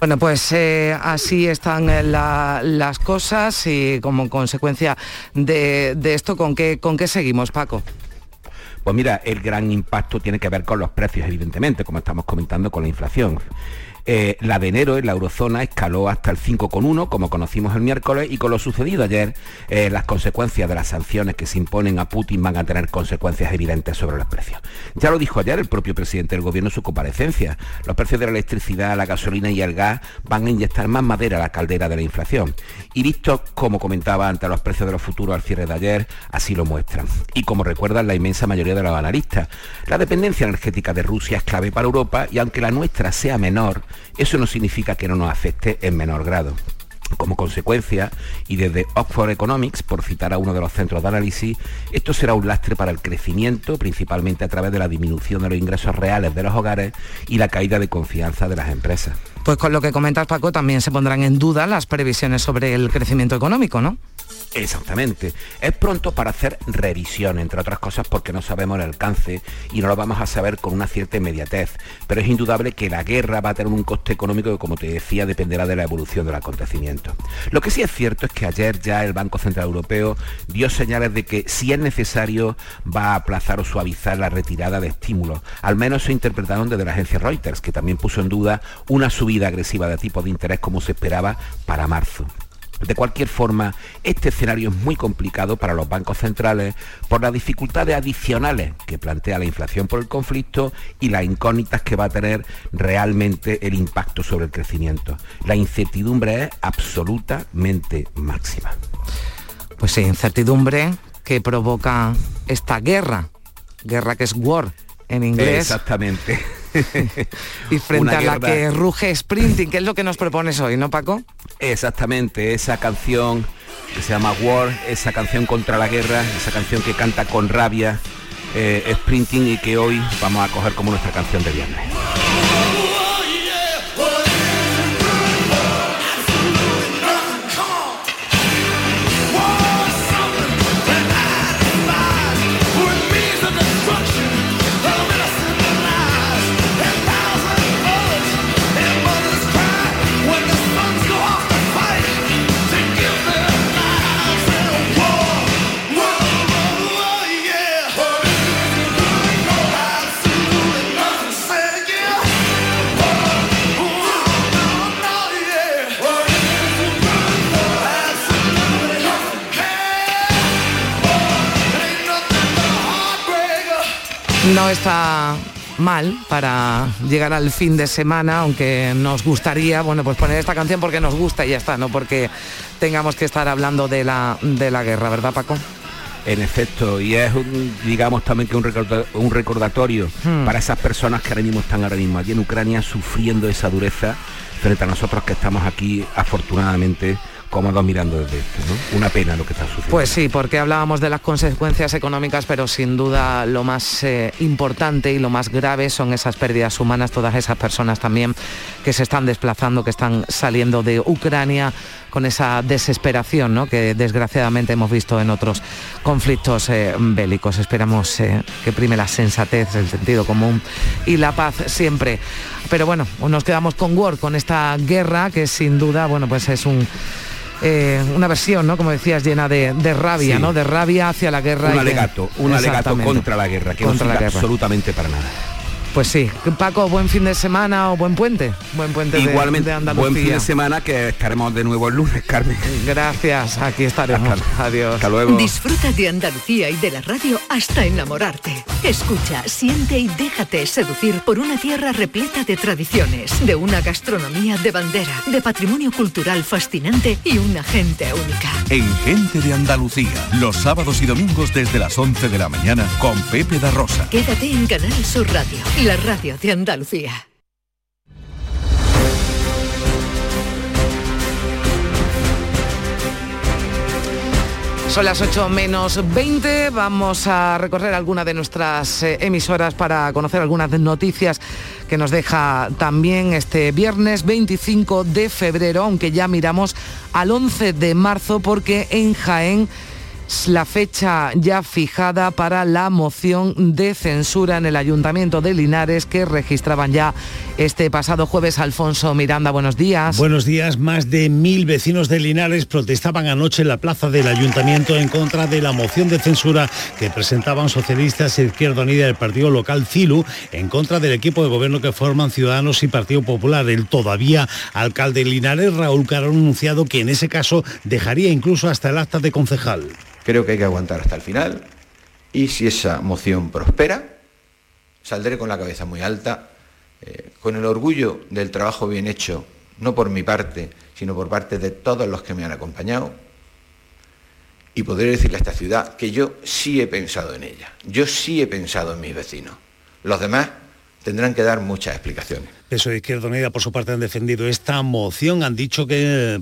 Bueno, pues eh, así están eh, la- las cosas y como consecuencia de, de esto, ¿con qué, ¿con qué seguimos, Paco? Pues mira, el gran impacto tiene que ver con los precios, evidentemente, como estamos comentando con la inflación. Eh, la de enero en la eurozona escaló hasta el 5,1, como conocimos el miércoles, y con lo sucedido ayer, eh, las consecuencias de las sanciones que se imponen a Putin van a tener consecuencias evidentes sobre los precios. Ya lo dijo ayer el propio presidente del gobierno en su comparecencia. Los precios de la electricidad, la gasolina y el gas van a inyectar más madera a la caldera de la inflación. Y vistos, como comentaba antes, los precios de los futuros al cierre de ayer, así lo muestran. Y como recuerdan la inmensa mayoría de los analistas, la dependencia energética de Rusia es clave para Europa y aunque la nuestra sea menor, eso no significa que no nos afecte en menor grado. Como consecuencia, y desde Oxford Economics, por citar a uno de los centros de análisis, esto será un lastre para el crecimiento, principalmente a través de la disminución de los ingresos reales de los hogares y la caída de confianza de las empresas. Pues con lo que comentas, Paco, también se pondrán en duda las previsiones sobre el crecimiento económico, ¿no? Exactamente. Es pronto para hacer revisión, entre otras cosas porque no sabemos el alcance y no lo vamos a saber con una cierta inmediatez. Pero es indudable que la guerra va a tener un coste económico que, como te decía, dependerá de la evolución del acontecimiento. Lo que sí es cierto es que ayer ya el Banco Central Europeo dio señales de que, si es necesario, va a aplazar o suavizar la retirada de estímulos. Al menos se interpretaron desde la agencia Reuters, que también puso en duda una subida agresiva de tipo de interés como se esperaba para marzo. De cualquier forma, este escenario es muy complicado para los bancos centrales por las dificultades adicionales que plantea la inflación por el conflicto y las incógnitas que va a tener realmente el impacto sobre el crecimiento. La incertidumbre es absolutamente máxima. Pues sí, incertidumbre que provoca esta guerra, guerra que es war en inglés. Exactamente. Y frente Una a la que ruge Sprinting, que es lo que nos propones hoy, ¿no, Paco? Exactamente, esa canción que se llama War, esa canción contra la guerra, esa canción que canta con rabia eh, Sprinting y que hoy vamos a coger como nuestra canción de viernes. No está mal para llegar al fin de semana, aunque nos gustaría, bueno, pues poner esta canción porque nos gusta y ya está, no porque tengamos que estar hablando de la, de la guerra, ¿verdad Paco? En efecto, y es un, digamos también que un, un recordatorio hmm. para esas personas que ahora mismo están ahora mismo aquí en Ucrania sufriendo esa dureza frente a nosotros que estamos aquí afortunadamente cómodos mirando desde esto, ¿no? Una pena lo que está sucediendo. Pues sí, porque hablábamos de las consecuencias económicas, pero sin duda lo más eh, importante y lo más grave son esas pérdidas humanas, todas esas personas también que se están desplazando, que están saliendo de Ucrania con esa desesperación ¿no? que desgraciadamente hemos visto en otros conflictos eh, bélicos. Esperamos eh, que prime la sensatez, el sentido común y la paz siempre. Pero bueno, nos quedamos con Word, con esta guerra que sin duda, bueno, pues es un eh, una versión, ¿no? Como decías, llena de, rabia, ¿no? De rabia hacia la guerra. Un alegato, un alegato contra la guerra, que contra no guerra. absolutamente para nada. Pues sí, Paco, buen fin de semana o buen puente. Buen puente Igualmente, de, Andalucía. Buen fin de semana que estaremos de nuevo el lunes, Carmen. Gracias, aquí estaremos. Adiós. Hasta luego. Disfruta de Andalucía y de la radio hasta enamorarte. Escucha, siente y déjate seducir por una tierra repleta de tradiciones, de una gastronomía de bandera, de patrimonio cultural fascinante y una gente única. En Gente de Andalucía, los sábados y domingos desde las 11 de la mañana con Pepe da Rosa. Quédate en Canal Sur Radio la radio de Andalucía. Son las 8 menos 20. Vamos a recorrer algunas de nuestras eh, emisoras para conocer algunas noticias que nos deja también este viernes 25 de febrero, aunque ya miramos al 11 de marzo porque en Jaén la fecha ya fijada para la moción de censura en el Ayuntamiento de Linares que registraban ya este pasado jueves. Alfonso Miranda, buenos días. Buenos días. Más de mil vecinos de Linares protestaban anoche en la plaza del Ayuntamiento en contra de la moción de censura que presentaban socialistas e Izquierda Unida del partido local CILU en contra del equipo de gobierno que forman Ciudadanos y Partido Popular. El todavía alcalde de Linares, Raúl Caro, ha anunciado que en ese caso dejaría incluso hasta el acta de concejal. Creo que hay que aguantar hasta el final y si esa moción prospera, saldré con la cabeza muy alta, eh, con el orgullo del trabajo bien hecho, no por mi parte, sino por parte de todos los que me han acompañado, y podré decirle a esta ciudad que yo sí he pensado en ella, yo sí he pensado en mis vecinos. Los demás tendrán que dar muchas explicaciones. Eso de Izquierda Unida, por su parte, han defendido esta moción. Han dicho que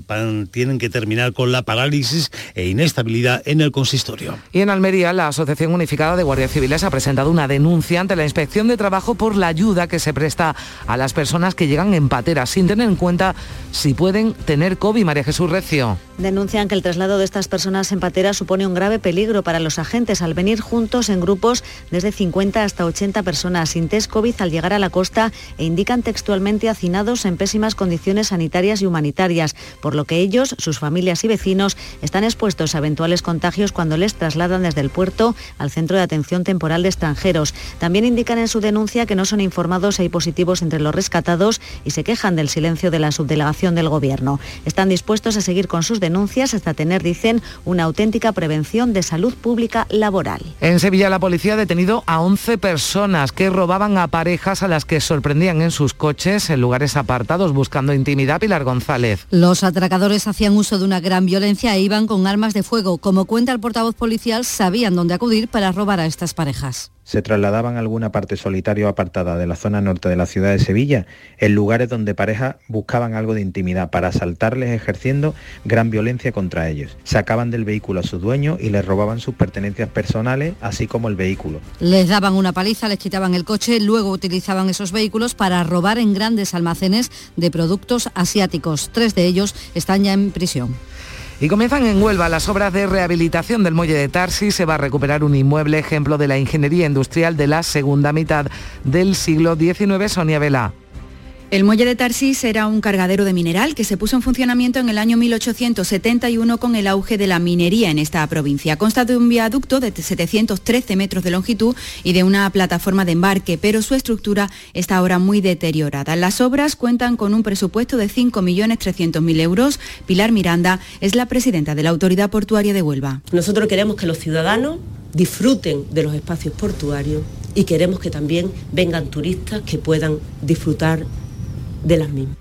tienen que terminar con la parálisis e inestabilidad en el consistorio. Y en Almería, la Asociación Unificada de Guardias Civiles ha presentado una denuncia ante la Inspección de Trabajo por la ayuda que se presta a las personas que llegan en patera, sin tener en cuenta si pueden tener COVID. María Jesús Recio. Denuncian que el traslado de estas personas en patera supone un grave peligro para los agentes al venir juntos en grupos desde 50 hasta 80 personas sin test COVID al llegar a la costa e indican textualmente hacinados en pésimas condiciones sanitarias y humanitarias, por lo que ellos, sus familias y vecinos están expuestos a eventuales contagios cuando les trasladan desde el puerto al Centro de Atención Temporal de Extranjeros. También indican en su denuncia que no son informados si hay positivos entre los rescatados y se quejan del silencio de la subdelegación del Gobierno. Están dispuestos a seguir con sus denuncias hasta tener, dicen, una auténtica prevención de salud pública laboral. En Sevilla la policía ha detenido a 11 personas que robaban a parejas a las que sorprendían en sus coches en lugares apartados buscando intimidad. Pilar González. Los atracadores hacían uso de una gran violencia e iban con armas de fuego. Como cuenta el portavoz policial, sabían dónde acudir para robar a estas parejas se trasladaban a alguna parte solitaria o apartada de la zona norte de la ciudad de Sevilla, en lugares donde parejas buscaban algo de intimidad para asaltarles ejerciendo gran violencia contra ellos. Sacaban del vehículo a su dueño y les robaban sus pertenencias personales, así como el vehículo. Les daban una paliza, les quitaban el coche, luego utilizaban esos vehículos para robar en grandes almacenes de productos asiáticos. Tres de ellos están ya en prisión. Y comienzan en Huelva las obras de rehabilitación del muelle de Tarsis. Se va a recuperar un inmueble ejemplo de la ingeniería industrial de la segunda mitad del siglo XIX. Sonia Vela. El muelle de Tarsis era un cargadero de mineral que se puso en funcionamiento en el año 1871 con el auge de la minería en esta provincia. Consta de un viaducto de 713 metros de longitud y de una plataforma de embarque, pero su estructura está ahora muy deteriorada. Las obras cuentan con un presupuesto de 5.300.000 euros. Pilar Miranda es la presidenta de la Autoridad Portuaria de Huelva. Nosotros queremos que los ciudadanos disfruten de los espacios portuarios y queremos que también vengan turistas que puedan disfrutar de las mismas.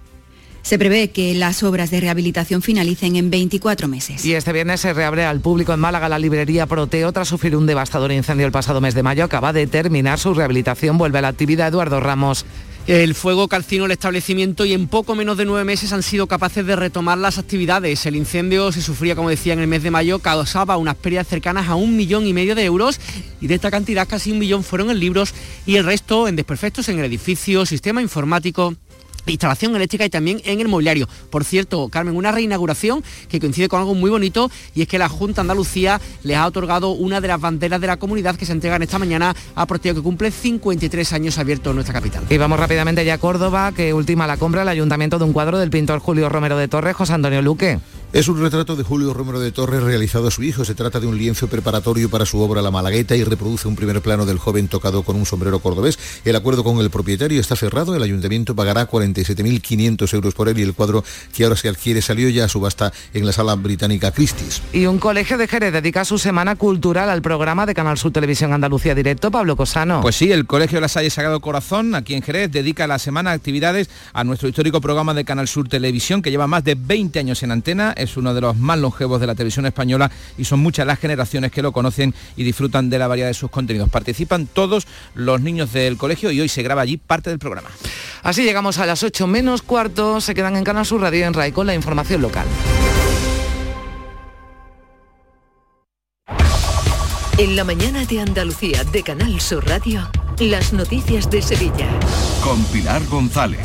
Se prevé que las obras de rehabilitación finalicen en 24 meses. Y este viernes se reabre al público en Málaga la librería Proteo tras sufrir un devastador incendio el pasado mes de mayo. Acaba de terminar su rehabilitación. Vuelve a la actividad Eduardo Ramos. El fuego calcinó el establecimiento y en poco menos de nueve meses han sido capaces de retomar las actividades. El incendio se sufría, como decía, en el mes de mayo, causaba unas pérdidas cercanas a un millón y medio de euros y de esta cantidad casi un millón fueron en libros y el resto en desperfectos en el edificio, sistema informático instalación eléctrica y también en el mobiliario. Por cierto, Carmen, una reinauguración que coincide con algo muy bonito y es que la Junta Andalucía les ha otorgado una de las banderas de la comunidad que se entregan esta mañana a Proteo, que cumple 53 años abierto en nuestra capital. Y vamos rápidamente ya a Córdoba, que ultima la compra el ayuntamiento de un cuadro del pintor Julio Romero de Torres, José Antonio Luque. Es un retrato de Julio Romero de Torres realizado a su hijo. Se trata de un lienzo preparatorio para su obra La Malagueta y reproduce un primer plano del joven tocado con un sombrero cordobés. El acuerdo con el propietario está cerrado. El ayuntamiento pagará 47.500 euros por él y el cuadro que ahora se adquiere salió ya a subasta en la sala británica Christie's. Y un colegio de Jerez dedica su semana cultural al programa de Canal Sur Televisión Andalucía Directo. Pablo Cosano. Pues sí, el Colegio de la Salle Sagrado Corazón, aquí en Jerez, dedica la semana de actividades a nuestro histórico programa de Canal Sur Televisión, que lleva más de 20 años en antena. Es uno de los más longevos de la televisión española y son muchas las generaciones que lo conocen y disfrutan de la variedad de sus contenidos. Participan todos los niños del colegio y hoy se graba allí parte del programa. Así llegamos a las 8 menos cuarto, se quedan en Canal Sur Radio en RAI con la información local. En la mañana de Andalucía de Canal Sur Radio, las noticias de Sevilla. Con Pilar González.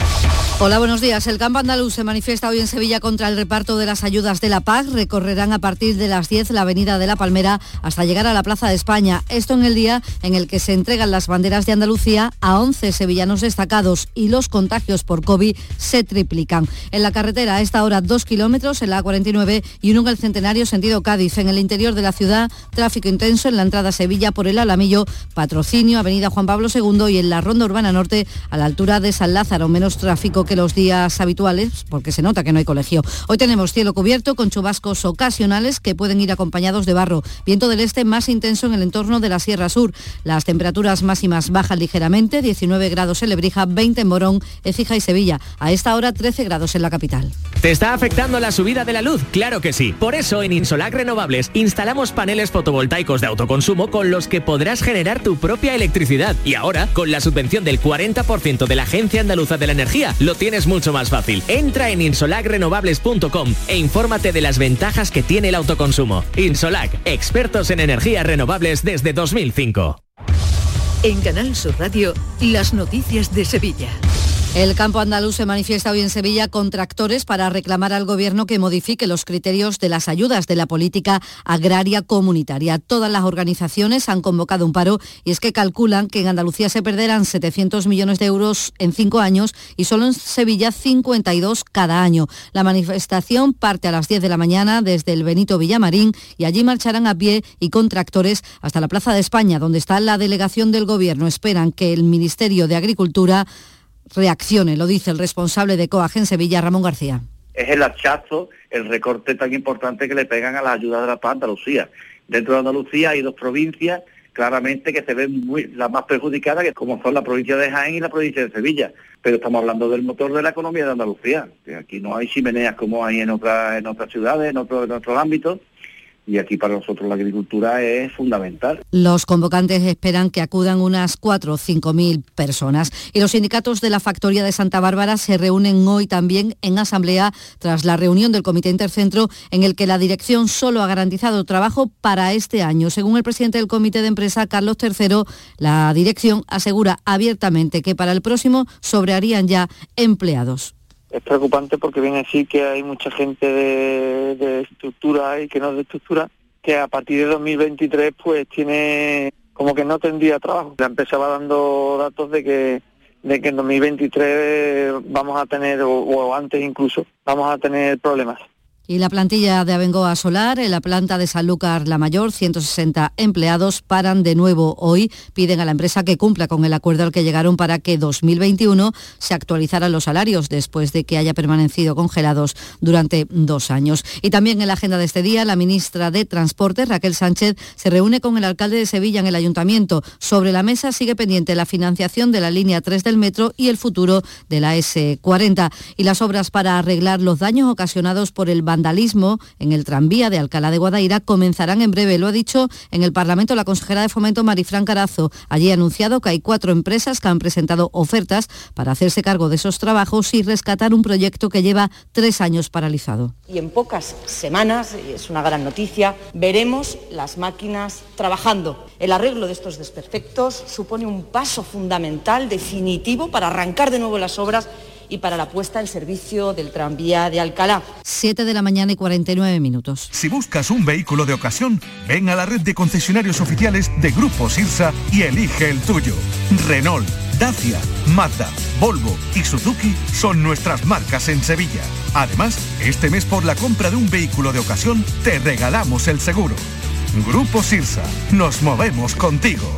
Hola, buenos días. El campo andaluz se manifiesta hoy en Sevilla contra el reparto de las ayudas de la PAC. Recorrerán a partir de las 10 la avenida de la Palmera hasta llegar a la Plaza de España. Esto en el día en el que se entregan las banderas de Andalucía a 11 sevillanos destacados y los contagios por COVID se triplican. En la carretera a esta hora 2 kilómetros en la A49 y uno en el Centenario sentido Cádiz. En el interior de la ciudad, tráfico intenso en la entrada a Sevilla por el Alamillo, patrocinio, avenida Juan Pablo II y en la Ronda Urbana Norte a la altura de San Lázaro. Menos tráfico que los días habituales, porque se nota que no hay colegio. Hoy tenemos cielo cubierto con chubascos ocasionales que pueden ir acompañados de barro. Viento del este más intenso en el entorno de la Sierra Sur. Las temperaturas máximas bajan ligeramente, 19 grados en Lebrija, 20 en Morón, Écija y Sevilla. A esta hora 13 grados en la capital. ¿Te está afectando la subida de la luz? Claro que sí. Por eso en Insolac Renovables instalamos paneles fotovoltaicos de autoconsumo con los que podrás generar tu propia electricidad. Y ahora, con la subvención del 40% de la Agencia Andaluza de la Energía, lo tienes mucho más fácil. Entra en insolacrenovables.com e infórmate de las ventajas que tiene el autoconsumo. Insolac, expertos en energías renovables desde 2005. En Canal Sur Radio, las noticias de Sevilla. El campo andaluz se manifiesta hoy en Sevilla con tractores para reclamar al gobierno que modifique los criterios de las ayudas de la política agraria comunitaria. Todas las organizaciones han convocado un paro y es que calculan que en Andalucía se perderán 700 millones de euros en cinco años y solo en Sevilla 52 cada año. La manifestación parte a las 10 de la mañana desde el Benito Villamarín y allí marcharán a pie y con tractores hasta la Plaza de España, donde está la delegación del gobierno. Esperan que el Ministerio de Agricultura reaccione, lo dice el responsable de COAG en Sevilla, Ramón García. Es el hachazo, el recorte tan importante que le pegan a la ayuda de la paz Andalucía. Dentro de Andalucía hay dos provincias claramente que se ven muy, las más perjudicadas, que como son la provincia de Jaén y la provincia de Sevilla. Pero estamos hablando del motor de la economía de Andalucía. Aquí no hay chimeneas como hay en otras en otras ciudades, en otros en otros ámbitos y aquí para nosotros la agricultura es fundamental. Los convocantes esperan que acudan unas 4 o 5 mil personas. Y los sindicatos de la Factoría de Santa Bárbara se reúnen hoy también en asamblea tras la reunión del Comité Intercentro en el que la dirección solo ha garantizado trabajo para este año. Según el presidente del Comité de Empresa, Carlos III, la dirección asegura abiertamente que para el próximo sobrarían ya empleados es preocupante porque viene a decir que hay mucha gente de, estructura y que no es de estructura, que a partir de 2023 pues tiene como que no tendría trabajo. La empresa va dando datos de que de que en 2023 vamos a tener, o, o antes incluso, vamos a tener problemas. Y la plantilla de Abengoa Solar, en la planta de Sanlúcar La Mayor, 160 empleados paran de nuevo hoy. Piden a la empresa que cumpla con el acuerdo al que llegaron para que 2021 se actualizaran los salarios después de que haya permanecido congelados durante dos años. Y también en la agenda de este día, la ministra de Transporte, Raquel Sánchez, se reúne con el alcalde de Sevilla en el ayuntamiento. Sobre la mesa sigue pendiente la financiación de la línea 3 del metro y el futuro de la S40 y las obras para arreglar los daños ocasionados por el vandalismo en el tranvía de Alcalá de Guadaira comenzarán en breve. Lo ha dicho en el Parlamento la consejera de Fomento Marifran Carazo. Allí ha anunciado que hay cuatro empresas que han presentado ofertas para hacerse cargo de esos trabajos y rescatar un proyecto que lleva tres años paralizado. Y en pocas semanas, es una gran noticia, veremos las máquinas trabajando. El arreglo de estos desperfectos supone un paso fundamental, definitivo, para arrancar de nuevo las obras y para la puesta en servicio del tranvía de Alcalá. 7 de la mañana y 49 minutos. Si buscas un vehículo de ocasión, ven a la red de concesionarios oficiales de Grupo Sirsa y elige el tuyo. Renault, Dacia, Mazda, Volvo y Suzuki son nuestras marcas en Sevilla. Además, este mes por la compra de un vehículo de ocasión te regalamos el seguro. Grupo Sirsa, nos movemos contigo.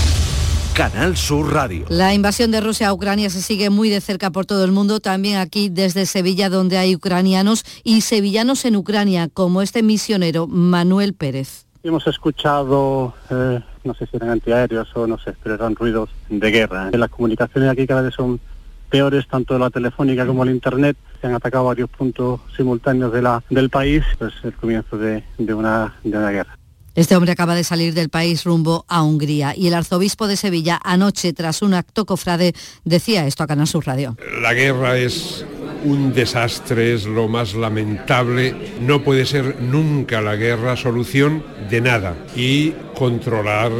Canal Sur Radio. La invasión de Rusia a Ucrania se sigue muy de cerca por todo el mundo, también aquí desde Sevilla, donde hay ucranianos y sevillanos en Ucrania, como este misionero Manuel Pérez. Hemos escuchado, eh, no sé si eran antiaéreos o no sé, pero eran ruidos de guerra. Las comunicaciones aquí cada vez son peores, tanto la telefónica como el internet. Se han atacado varios puntos simultáneos de la, del país. Es el comienzo de, de, una, de una guerra. Este hombre acaba de salir del país rumbo a Hungría y el arzobispo de Sevilla anoche, tras un acto cofrade, decía esto a Canal Sur Radio. La guerra es un desastre, es lo más lamentable. No puede ser nunca la guerra solución de nada y controlar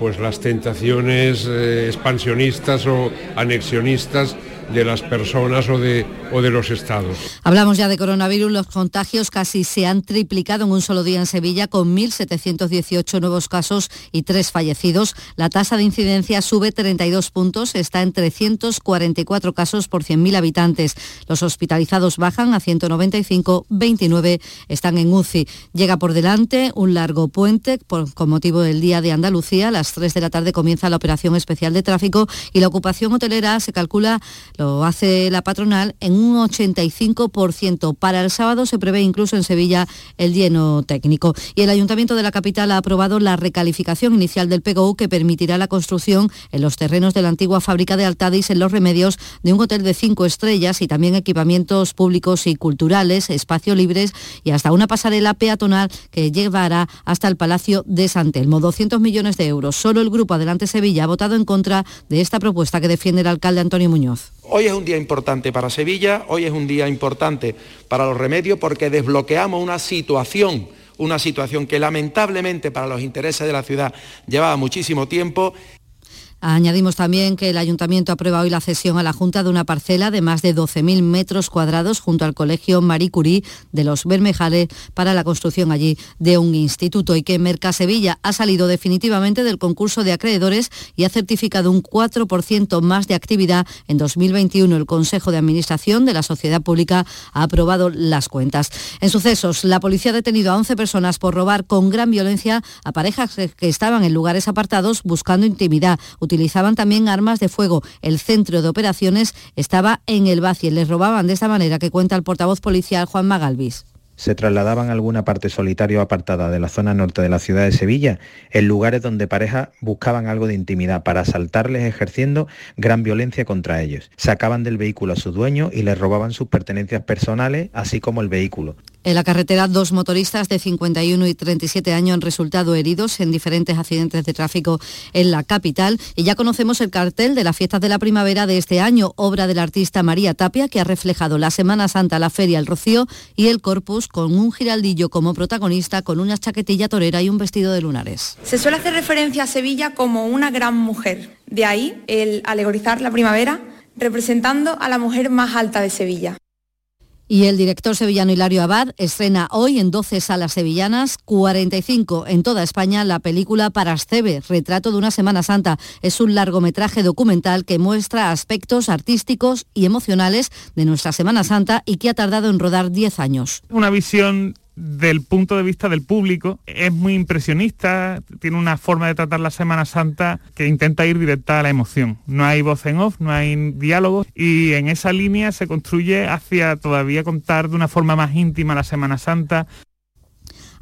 pues las tentaciones eh, expansionistas o anexionistas de las personas o de, o de los estados. Hablamos ya de coronavirus, los contagios casi se han triplicado en un solo día en Sevilla con 1.718 nuevos casos y tres fallecidos. La tasa de incidencia sube 32 puntos, está en 344 casos por 100.000 habitantes. Los hospitalizados bajan a 195, 29 están en UCI. Llega por delante un largo puente con motivo del Día de Andalucía. A las 3 de la tarde comienza la operación especial de tráfico y la ocupación hotelera se calcula lo hace la patronal en un 85%. Para el sábado se prevé incluso en Sevilla el lleno técnico. Y el Ayuntamiento de la capital ha aprobado la recalificación inicial del PGU que permitirá la construcción en los terrenos de la antigua fábrica de Altadis en Los Remedios de un hotel de cinco estrellas y también equipamientos públicos y culturales, espacios libres y hasta una pasarela peatonal que llevará hasta el Palacio de San Telmo. 200 millones de euros. Solo el Grupo Adelante Sevilla ha votado en contra de esta propuesta que defiende el alcalde Antonio Muñoz. Hoy es un día importante para Sevilla, hoy es un día importante para los remedios porque desbloqueamos una situación, una situación que lamentablemente para los intereses de la ciudad llevaba muchísimo tiempo Añadimos también que el Ayuntamiento aprueba hoy la cesión a la Junta de una parcela de más de 12.000 metros cuadrados junto al Colegio Marie Curie de los Bermejales para la construcción allí de un instituto y que Mercasevilla ha salido definitivamente del concurso de acreedores y ha certificado un 4% más de actividad en 2021. El Consejo de Administración de la Sociedad Pública ha aprobado las cuentas. En sucesos, la policía ha detenido a 11 personas por robar con gran violencia a parejas que estaban en lugares apartados buscando intimidad utilizaban también armas de fuego. El centro de operaciones estaba en el Baci. Les robaban de esta manera que cuenta el portavoz policial Juan Magalvis se trasladaban a alguna parte solitaria o apartada de la zona norte de la ciudad de Sevilla, en lugares donde parejas buscaban algo de intimidad para asaltarles ejerciendo gran violencia contra ellos. Sacaban del vehículo a su dueño y les robaban sus pertenencias personales, así como el vehículo. En la carretera, dos motoristas de 51 y 37 años han resultado heridos en diferentes accidentes de tráfico en la capital. Y ya conocemos el cartel de las fiestas de la primavera de este año, obra del artista María Tapia, que ha reflejado la Semana Santa, la Feria, el Rocío y el Corpus con un giraldillo como protagonista, con una chaquetilla torera y un vestido de lunares. Se suele hacer referencia a Sevilla como una gran mujer. De ahí el alegorizar la primavera representando a la mujer más alta de Sevilla. Y el director sevillano Hilario Abad estrena hoy en 12 salas sevillanas, 45 en toda España, la película Parascebe, Retrato de una Semana Santa. Es un largometraje documental que muestra aspectos artísticos y emocionales de nuestra Semana Santa y que ha tardado en rodar 10 años. Una visión del punto de vista del público. Es muy impresionista, tiene una forma de tratar la Semana Santa que intenta ir directa a la emoción. No hay voz en off, no hay diálogos y en esa línea se construye hacia todavía contar de una forma más íntima la Semana Santa,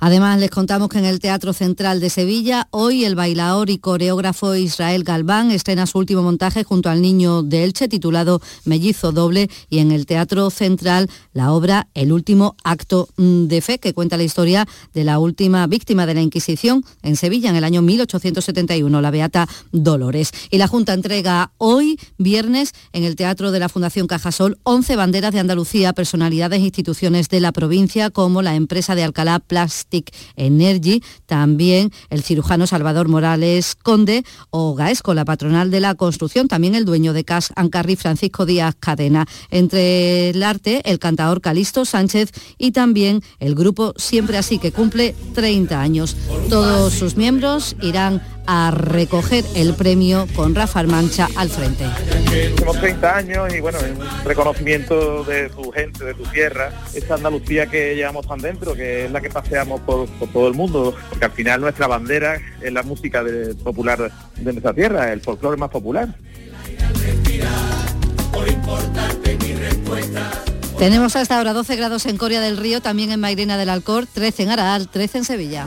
Además, les contamos que en el Teatro Central de Sevilla, hoy el bailador y coreógrafo Israel Galván estrena su último montaje junto al niño de Elche titulado Mellizo Doble y en el Teatro Central la obra El último acto de fe que cuenta la historia de la última víctima de la Inquisición en Sevilla en el año 1871, la Beata Dolores. Y la Junta entrega hoy, viernes, en el Teatro de la Fundación Cajasol, 11 banderas de Andalucía personalidades e instituciones de la provincia como la empresa de Alcalá Energy, también el cirujano Salvador Morales Conde o Gaesco, la patronal de la construcción, también el dueño de Cas Ancarri, Francisco Díaz Cadena. Entre el arte, el cantador Calisto Sánchez y también el grupo Siempre Así, que cumple 30 años. Todos sus miembros irán a recoger el premio con Rafa Mancha al frente. Tenemos 30 años y bueno, es un reconocimiento de tu gente, de tu tierra, esa Andalucía que llevamos tan dentro, que es la que paseamos por, todo el mundo, porque al final nuestra bandera es la música popular de nuestra tierra, el folclore más popular. Tenemos hasta ahora 12 grados en Coria del Río, también en Mairena del Alcor, 13 en Araal, 13 en Sevilla.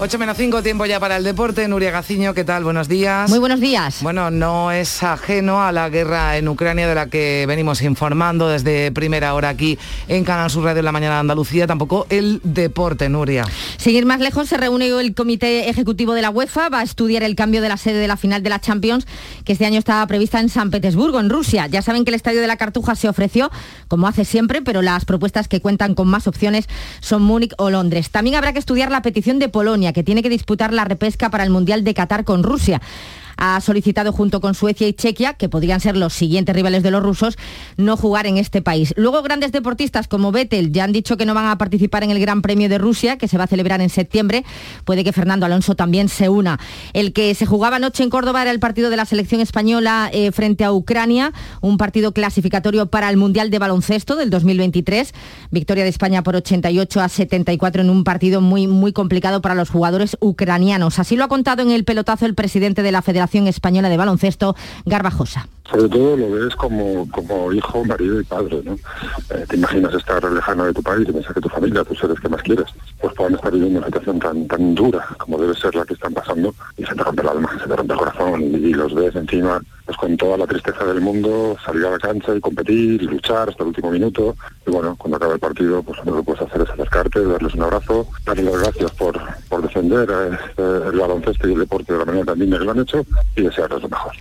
8 menos 5, tiempo ya para el deporte. Nuria Gaciño, ¿qué tal? Buenos días. Muy buenos días. Bueno, no es ajeno a la guerra en Ucrania de la que venimos informando desde primera hora aquí en Canal Sur Radio en la mañana de Andalucía, tampoco el deporte, Nuria. Seguir más lejos, se reúne el Comité Ejecutivo de la UEFA, va a estudiar el cambio de la sede de la final de la Champions, que este año estaba prevista en San Petersburgo, en Rusia. Ya saben que el Estadio de la Cartuja se ofreció, como hace siempre, pero las propuestas que cuentan con más opciones son Múnich o Londres. También habrá que estudiar la petición de Polonia que tiene que disputar la repesca para el Mundial de Qatar con Rusia ha solicitado junto con Suecia y Chequia, que podrían ser los siguientes rivales de los rusos, no jugar en este país. Luego grandes deportistas como Vettel ya han dicho que no van a participar en el Gran Premio de Rusia, que se va a celebrar en septiembre. Puede que Fernando Alonso también se una. El que se jugaba anoche en Córdoba era el partido de la selección española eh, frente a Ucrania, un partido clasificatorio para el Mundial de Baloncesto del 2023. Victoria de España por 88 a 74 en un partido muy, muy complicado para los jugadores ucranianos. Así lo ha contado en el pelotazo el presidente de la Federación Española de Baloncesto, Garbajosa. Sobre todo lo ves como, como hijo, marido y padre, ¿no? Eh, te imaginas estar lejano de tu país y pensar que tu familia, tus seres que más quieres, pues puedan estar viviendo una situación tan, tan dura como debe ser la que están pasando y se te rompe el alma, se te rompe el corazón y los ves encima pues con toda la tristeza del mundo, salir a la cancha y competir y luchar hasta el último minuto. Y bueno, cuando acaba el partido, pues lo que puedes hacer es acercarte, darles un abrazo, darles las gracias por, por defender eh, el baloncesto y el deporte de la manera tan digna que lo han hecho y desearles lo mejor.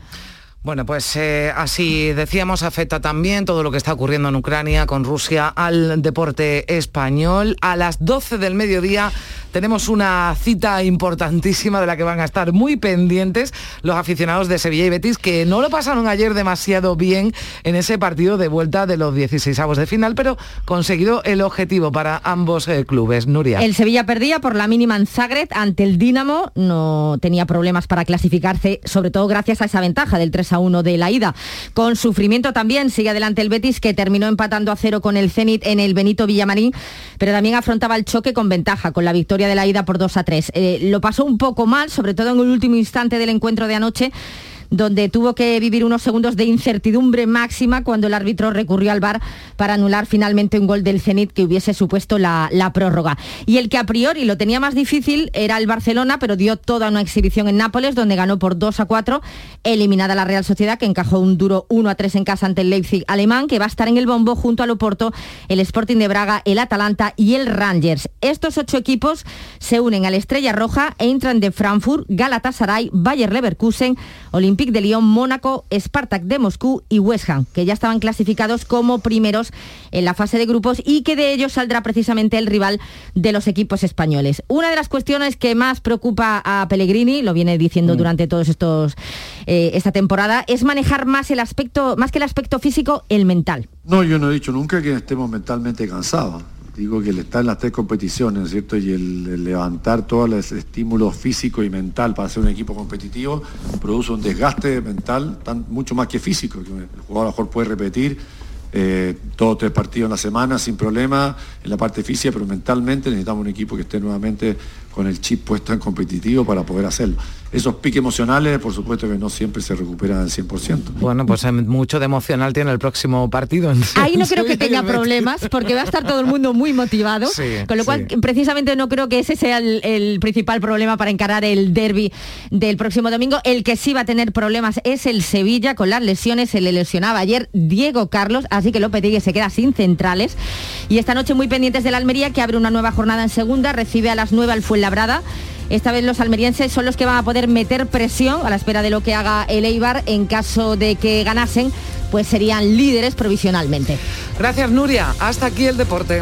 Bueno, pues eh, así decíamos, afecta también todo lo que está ocurriendo en Ucrania con Rusia al deporte español. A las 12 del mediodía tenemos una cita importantísima de la que van a estar muy pendientes los aficionados de Sevilla y Betis, que no lo pasaron ayer demasiado bien en ese partido de vuelta de los 16 avos de final, pero conseguido el objetivo para ambos eh, clubes. Nuria. El Sevilla perdía por la mínima en Zagreb ante el Dinamo, no tenía problemas para clasificarse, sobre todo gracias a esa ventaja del 3 a 1 de la ida. Con sufrimiento también sigue adelante el Betis, que terminó empatando a cero con el Zenit en el Benito Villamarín, pero también afrontaba el choque con ventaja, con la victoria de la ida por 2 a 3. Eh, lo pasó un poco mal, sobre todo en el último instante del encuentro de anoche donde tuvo que vivir unos segundos de incertidumbre máxima cuando el árbitro recurrió al VAR para anular finalmente un gol del Zenit que hubiese supuesto la, la prórroga. Y el que a priori lo tenía más difícil era el Barcelona, pero dio toda una exhibición en Nápoles, donde ganó por 2 a 4, eliminada la Real Sociedad, que encajó un duro 1 a 3 en casa ante el Leipzig alemán, que va a estar en el bombo junto al Oporto, el Sporting de Braga, el Atalanta y el Rangers. Estos ocho equipos se unen a la Estrella Roja, entran de Frankfurt, Galatasaray, Bayer Leverkusen, Olympique de Lyon, Mónaco, Spartak de Moscú y West Ham, que ya estaban clasificados como primeros en la fase de grupos y que de ellos saldrá precisamente el rival de los equipos españoles. Una de las cuestiones que más preocupa a Pellegrini, lo viene diciendo mm. durante todos estos eh, esta temporada, es manejar más el aspecto, más que el aspecto físico, el mental. No, yo no he dicho nunca que estemos mentalmente cansados. Digo que el estar en las tres competiciones, ¿cierto? Y el, levantar todo el estímulo físico y mental para ser un equipo competitivo produce un desgaste mental tan, mucho más que físico, que el jugador a lo mejor puede repetir eh, todos tres partidos en la semana sin problema en la parte física, pero mentalmente necesitamos un equipo que esté nuevamente con el chip puesto en competitivo para poder hacerlo esos piques emocionales, por supuesto que no siempre se recuperan al 100%. Bueno, pues em, mucho de emocional tiene el próximo partido. Ahí no creo que tenga problemas, porque va a estar todo el mundo muy motivado, con lo cual precisamente no creo que ese sea el, principal problema para encarar el derby del próximo domingo. El que sí va a tener problemas es el Sevilla, con las lesiones, se le lesionaba ayer Diego Carlos, así que Lopetegui se queda sin centrales. Y esta noche muy pendientes de la Almería, que abre una nueva jornada en segunda, recibe a las 9 al Fuenlabrada. Esta vez los almerienses son los que van a poder meter presión a la espera de lo que haga el Eibar en caso de que ganasen, pues serían líderes provisionalmente. Gracias Nuria, hasta aquí el deporte.